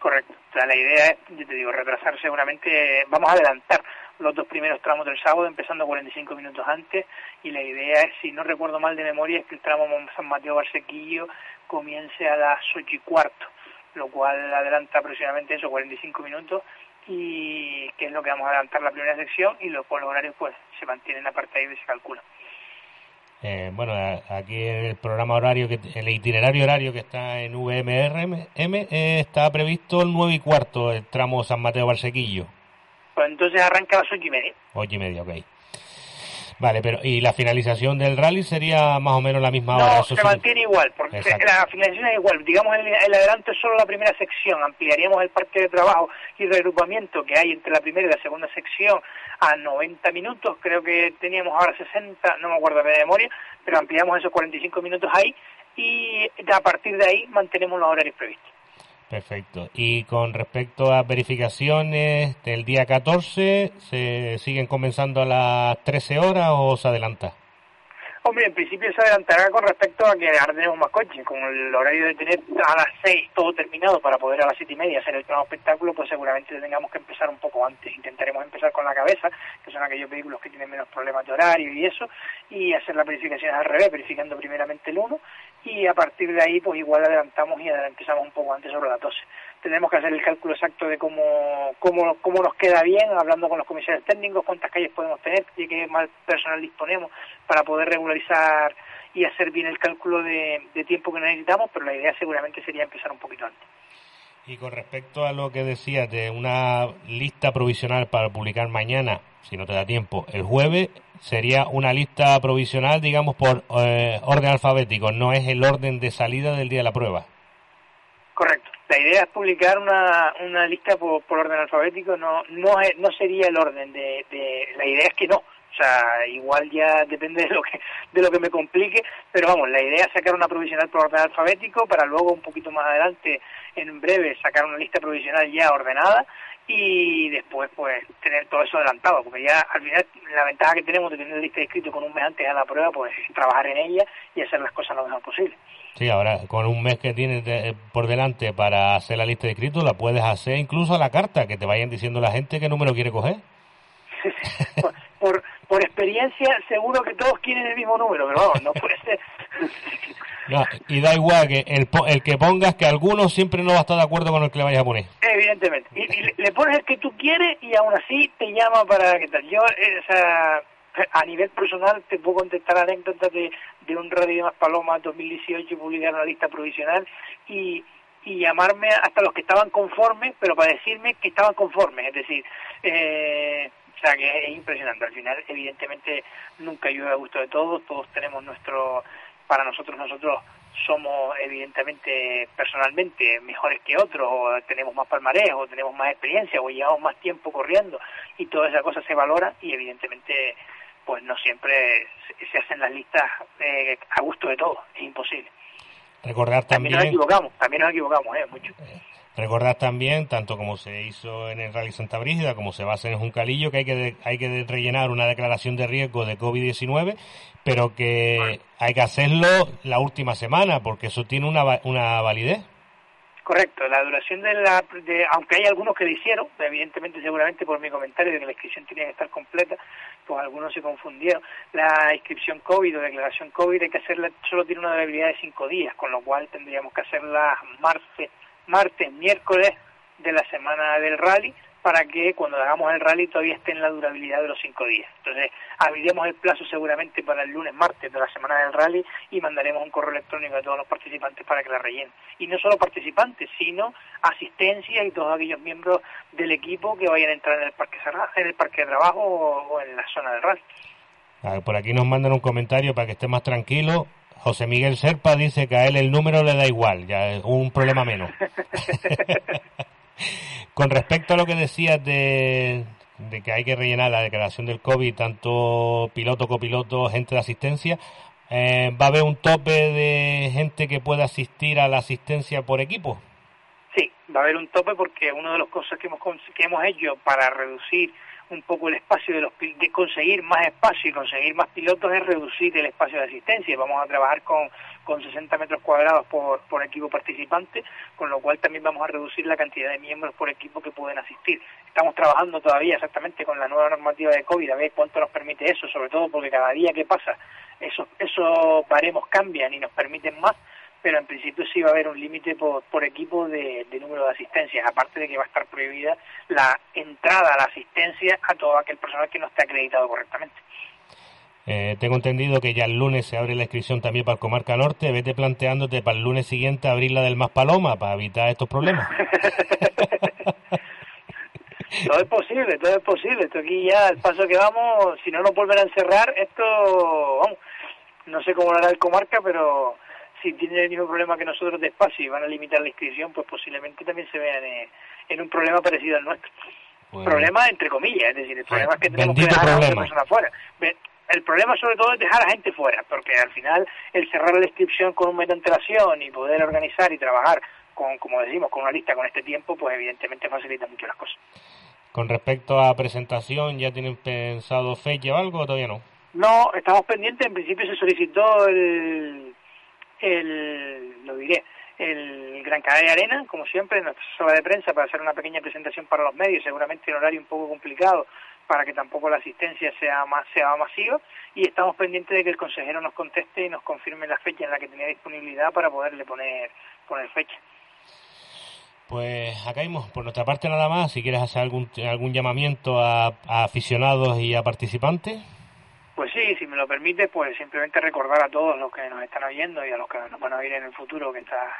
Correcto. La idea es, yo te digo, retrasar seguramente, vamos a adelantar los dos primeros tramos del sábado, empezando 45 minutos antes, y la idea es, si no recuerdo mal de memoria, es que el tramo San Mateo Barsequillo comience a las ocho y cuarto, lo cual adelanta aproximadamente eso, 45 minutos, y que es lo que vamos a adelantar la primera sección, y los, los horarios pues se mantienen a partir de se calcula. Eh, bueno, aquí el programa horario, que el itinerario horario que está en VMRM, eh, está previsto el 9 y cuarto, el tramo San Mateo Barsequillo. Pues entonces arranca a las ocho y media. Ocho y media, ok. Vale, pero ¿y la finalización del rally sería más o menos la misma hora? No, se sí. mantiene igual, porque Exacto. la finalización es igual. Digamos, el, el adelanto es solo la primera sección. Ampliaríamos el parque de trabajo y reagrupamiento que hay entre la primera y la segunda sección a 90 minutos. Creo que teníamos ahora 60, no me acuerdo de memoria, pero ampliamos esos 45 minutos ahí y a partir de ahí mantenemos los horarios previstos. Perfecto. Y con respecto a verificaciones del día 14, ¿se siguen comenzando a las 13 horas o se adelanta? Hombre, en principio se adelantará con respecto a que ahora tenemos más coches. Con el horario de tener a las 6 todo terminado para poder a las siete y media hacer el tramo espectáculo, pues seguramente tengamos que empezar un poco antes. Intentaremos empezar con la cabeza, que son aquellos vehículos que tienen menos problemas de horario y eso, y hacer las verificaciones al revés, verificando primeramente el 1, y a partir de ahí, pues igual adelantamos y empezamos un poco antes sobre las 12 tenemos que hacer el cálculo exacto de cómo, cómo, cómo nos queda bien, hablando con los comisarios técnicos, cuántas calles podemos tener, y qué más personal disponemos para poder regularizar y hacer bien el cálculo de, de tiempo que necesitamos, pero la idea seguramente sería empezar un poquito antes. Y con respecto a lo que decías de una lista provisional para publicar mañana, si no te da tiempo, el jueves, sería una lista provisional, digamos, por eh, orden alfabético, no es el orden de salida del día de la prueba. Correcto. La idea es publicar una, una lista por, por orden alfabético, no no no sería el orden de, de la idea es que no, o sea, igual ya depende de lo que de lo que me complique, pero vamos, la idea es sacar una provisional por orden alfabético para luego un poquito más adelante, en breve, sacar una lista provisional ya ordenada y después pues tener todo eso adelantado, porque ya al final la ventaja que tenemos de tener la lista de inscritos con un mes antes de la prueba, pues trabajar en ella y hacer las cosas lo mejor posible. Sí, ahora con un mes que tienes de- por delante para hacer la lista de inscritos, la puedes hacer incluso a la carta, que te vayan diciendo la gente qué número quiere coger. por, por, por experiencia, seguro que todos quieren el mismo número, pero vamos, no puede ser. No, y da igual que el, el que pongas, que algunos siempre no va a estar de acuerdo con el que le vayas a poner. Evidentemente. Y, y le- pones el que tú quieres y aún así te llama para qué tal. Yo, eh, o sea, a nivel personal te puedo contestar anécdotas de, de un Radio de Más Paloma 2018 publicar una lista provisional y, y llamarme hasta los que estaban conformes, pero para decirme que estaban conformes. Es decir, eh, o sea que es impresionante. Al final, evidentemente, nunca llueve a gusto de todos. Todos tenemos nuestro, para nosotros, nosotros somos evidentemente personalmente mejores que otros, o tenemos más palmarés, o tenemos más experiencia, o llevamos más tiempo corriendo, y toda esa cosa se valora y evidentemente pues no siempre se- hacen las listas eh, a gusto de todos, es imposible. Recordar También nos también, equivocamos, también nos equivocamos, eh, mucho. Recordar también, tanto como se hizo en el Rally Santa Brígida, como se va a hacer en Juncalillo, que hay que, de- hay que rellenar una declaración de riesgo de COVID-19, pero que hay que hacerlo la última semana, porque eso tiene una, una validez. Correcto, la duración de la, de, aunque hay algunos que lo hicieron, evidentemente seguramente por mi comentario de que la inscripción tenía que estar completa, pues algunos se confundieron. La inscripción COVID o declaración COVID hay que hacerla, solo tiene una durabilidad de cinco días, con lo cual tendríamos que hacerla martes, martes, miércoles de la semana del rally para que cuando hagamos el rally todavía esté en la durabilidad de los cinco días. Entonces, abriremos el plazo seguramente para el lunes, martes de la semana del rally y mandaremos un correo electrónico a todos los participantes para que la rellenen. Y no solo participantes, sino asistencia y todos aquellos miembros del equipo que vayan a entrar en el parque, en el parque de trabajo o, en la zona del rally. por aquí nos mandan un comentario para que esté más tranquilo. José Miguel Serpa dice que a él el número le da igual, ya es un problema menos. Con respecto a lo que decías de, que hay que rellenar la declaración del COVID, tanto piloto, copiloto, gente de asistencia, eh, ¿va a haber un tope de gente que pueda asistir a la asistencia por equipo? Sí, va a haber un tope porque una de las cosas que hemos, que hemos hecho para reducir un poco el espacio de los de conseguir más espacio y conseguir más pilotos es reducir el espacio de asistencia. Vamos a trabajar con, con 60 metros cuadrados por, por equipo participante, con lo cual también vamos a reducir la cantidad de miembros por equipo que pueden asistir. Estamos trabajando todavía exactamente con la nueva normativa de COVID, a ver cuánto nos permite eso, sobre todo porque cada día que pasa esos, esos baremos cambian y nos permiten más pero en principio sí va a haber un límite por, por, equipo de, número de asistencias, aparte de que va a estar prohibida la entrada a la asistencia a todo aquel personal que no esté acreditado correctamente. Eh, tengo entendido que ya el lunes se abre la inscripción también para el Comarca Norte. Vete planteándote para el lunes siguiente abrir la del Más Paloma para evitar estos problemas. todo es posible, todo es posible. Esto aquí ya, el paso que vamos, si no nos vuelven a encerrar, esto, vamos, no sé cómo lo hará el Comarca, pero si tienen el mismo problema que nosotros de espacio y van a limitar la inscripción, pues posiblemente también se vean en, un problema parecido al nuestro. Problema entre comillas, es decir, el problema es que tenemos que dejar a otra persona fuera. El problema sobre todo es dejar a gente fuera, porque al final el cerrar la inscripción con un mes de antelación y poder organizar y trabajar con, como decimos, con una lista con este tiempo, pues evidentemente facilita mucho las cosas. Con respecto a presentación, ¿ya tienen pensado fecha o algo o todavía no? No, estamos pendientes. En principio se solicitó el, el, lo diré, el Gran Canaria Arena, como siempre, en nuestra sala de prensa para hacer una pequeña presentación para los medios, seguramente en horario un poco complicado para que tampoco la asistencia sea más sea masiva y estamos pendientes de que el consejero nos conteste y nos confirme la fecha en la que tenía disponibilidad para poderle poner poner fecha. Pues acá hemos, por nuestra parte nada más, si quieres hacer algún algún llamamiento a aficionados y a participantes. Pues sí, si me lo permite, pues simplemente recordar a todos los que nos están oyendo y a los que nos van a oír en el futuro que estas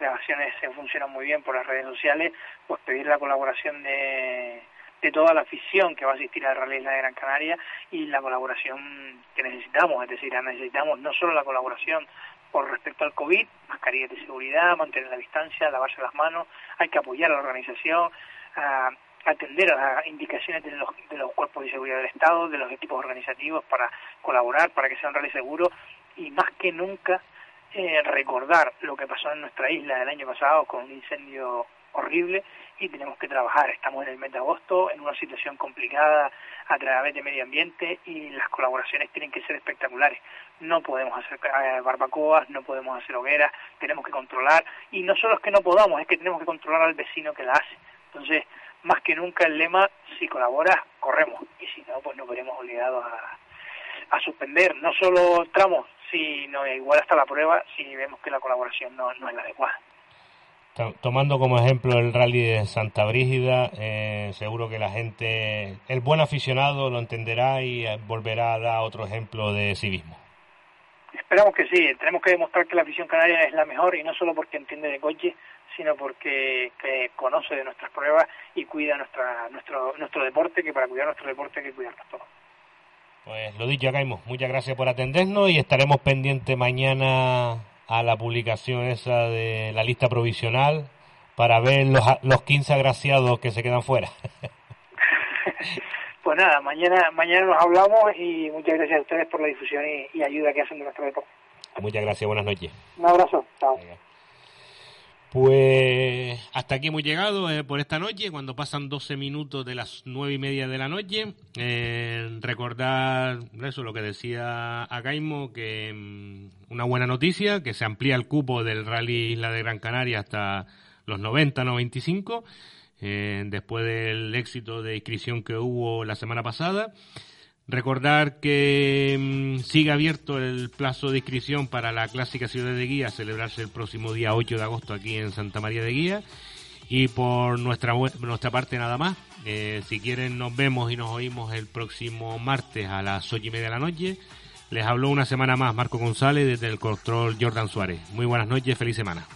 grabaciones se funcionan muy bien por las redes sociales, pues pedir la colaboración de, de toda la afición que va a asistir al Rally de Gran Canaria y la colaboración que necesitamos, es decir, necesitamos no solo la colaboración por respecto al COVID, mascarillas de seguridad, mantener la distancia, lavarse las manos, hay que apoyar a la organización, atender a las indicaciones de los, de los cuerpos de seguridad del Estado, de los equipos organizativos para colaborar, para que sea un rally seguro y más que nunca eh, recordar lo que pasó en nuestra isla el año pasado con un incendio horrible y tenemos que trabajar. Estamos en el mes de agosto en una situación complicada a través de medio ambiente y las colaboraciones tienen que ser espectaculares. No podemos hacer eh, barbacoas, no podemos hacer hogueras, tenemos que controlar y no solo es que no podamos, es que tenemos que controlar al vecino que la hace. Entonces, más que nunca el lema, si colaboras, corremos, y si no, pues nos veremos obligados a, a suspender no solo tramos, sino igual hasta la prueba si vemos que la colaboración no, no es la adecuada. Tomando como ejemplo el rally de Santa Brígida, eh, seguro que la gente, el buen aficionado lo entenderá y eh, volverá a dar otro ejemplo de civismo. Esperamos que sí, tenemos que demostrar que la afición canaria es la mejor y no solo porque entiende de coche, sino porque conoce de nuestras pruebas y cuida nuestra, nuestro, nuestro deporte, que para cuidar nuestro deporte hay que cuidarnos todos. Pues lo dicho, Gaimo, muchas gracias por atendernos y estaremos pendientes mañana a la publicación esa de la lista provisional para ver los, los 15 agraciados que se quedan fuera. pues nada, mañana mañana nos hablamos y muchas gracias a ustedes por la difusión y, ayuda que hacen de nuestro deporte. Muchas gracias, buenas noches. Un abrazo, chao. Pues hasta aquí hemos llegado eh, por esta noche, cuando pasan 12 minutos de las nueve y media de la noche. Eh, recordar eso, lo que decía Agaimo, que mm, una buena noticia, que se amplía el cupo del Rally Isla de Gran Canaria hasta los 90-95, eh, después del éxito de inscripción que hubo la semana pasada. Recordar que mm, sigue abierto el plazo de inscripción para la clásica Ciudad de Guía, celebrarse el próximo día 8 de agosto aquí en Santa María de Guía. Y por nuestra, nuestra parte nada más. Eh, si quieren nos vemos y nos oímos el próximo martes a las ocho y media de la noche. Les habló una semana más Marco González desde el control Jordan Suárez. Muy buenas noches, feliz semana.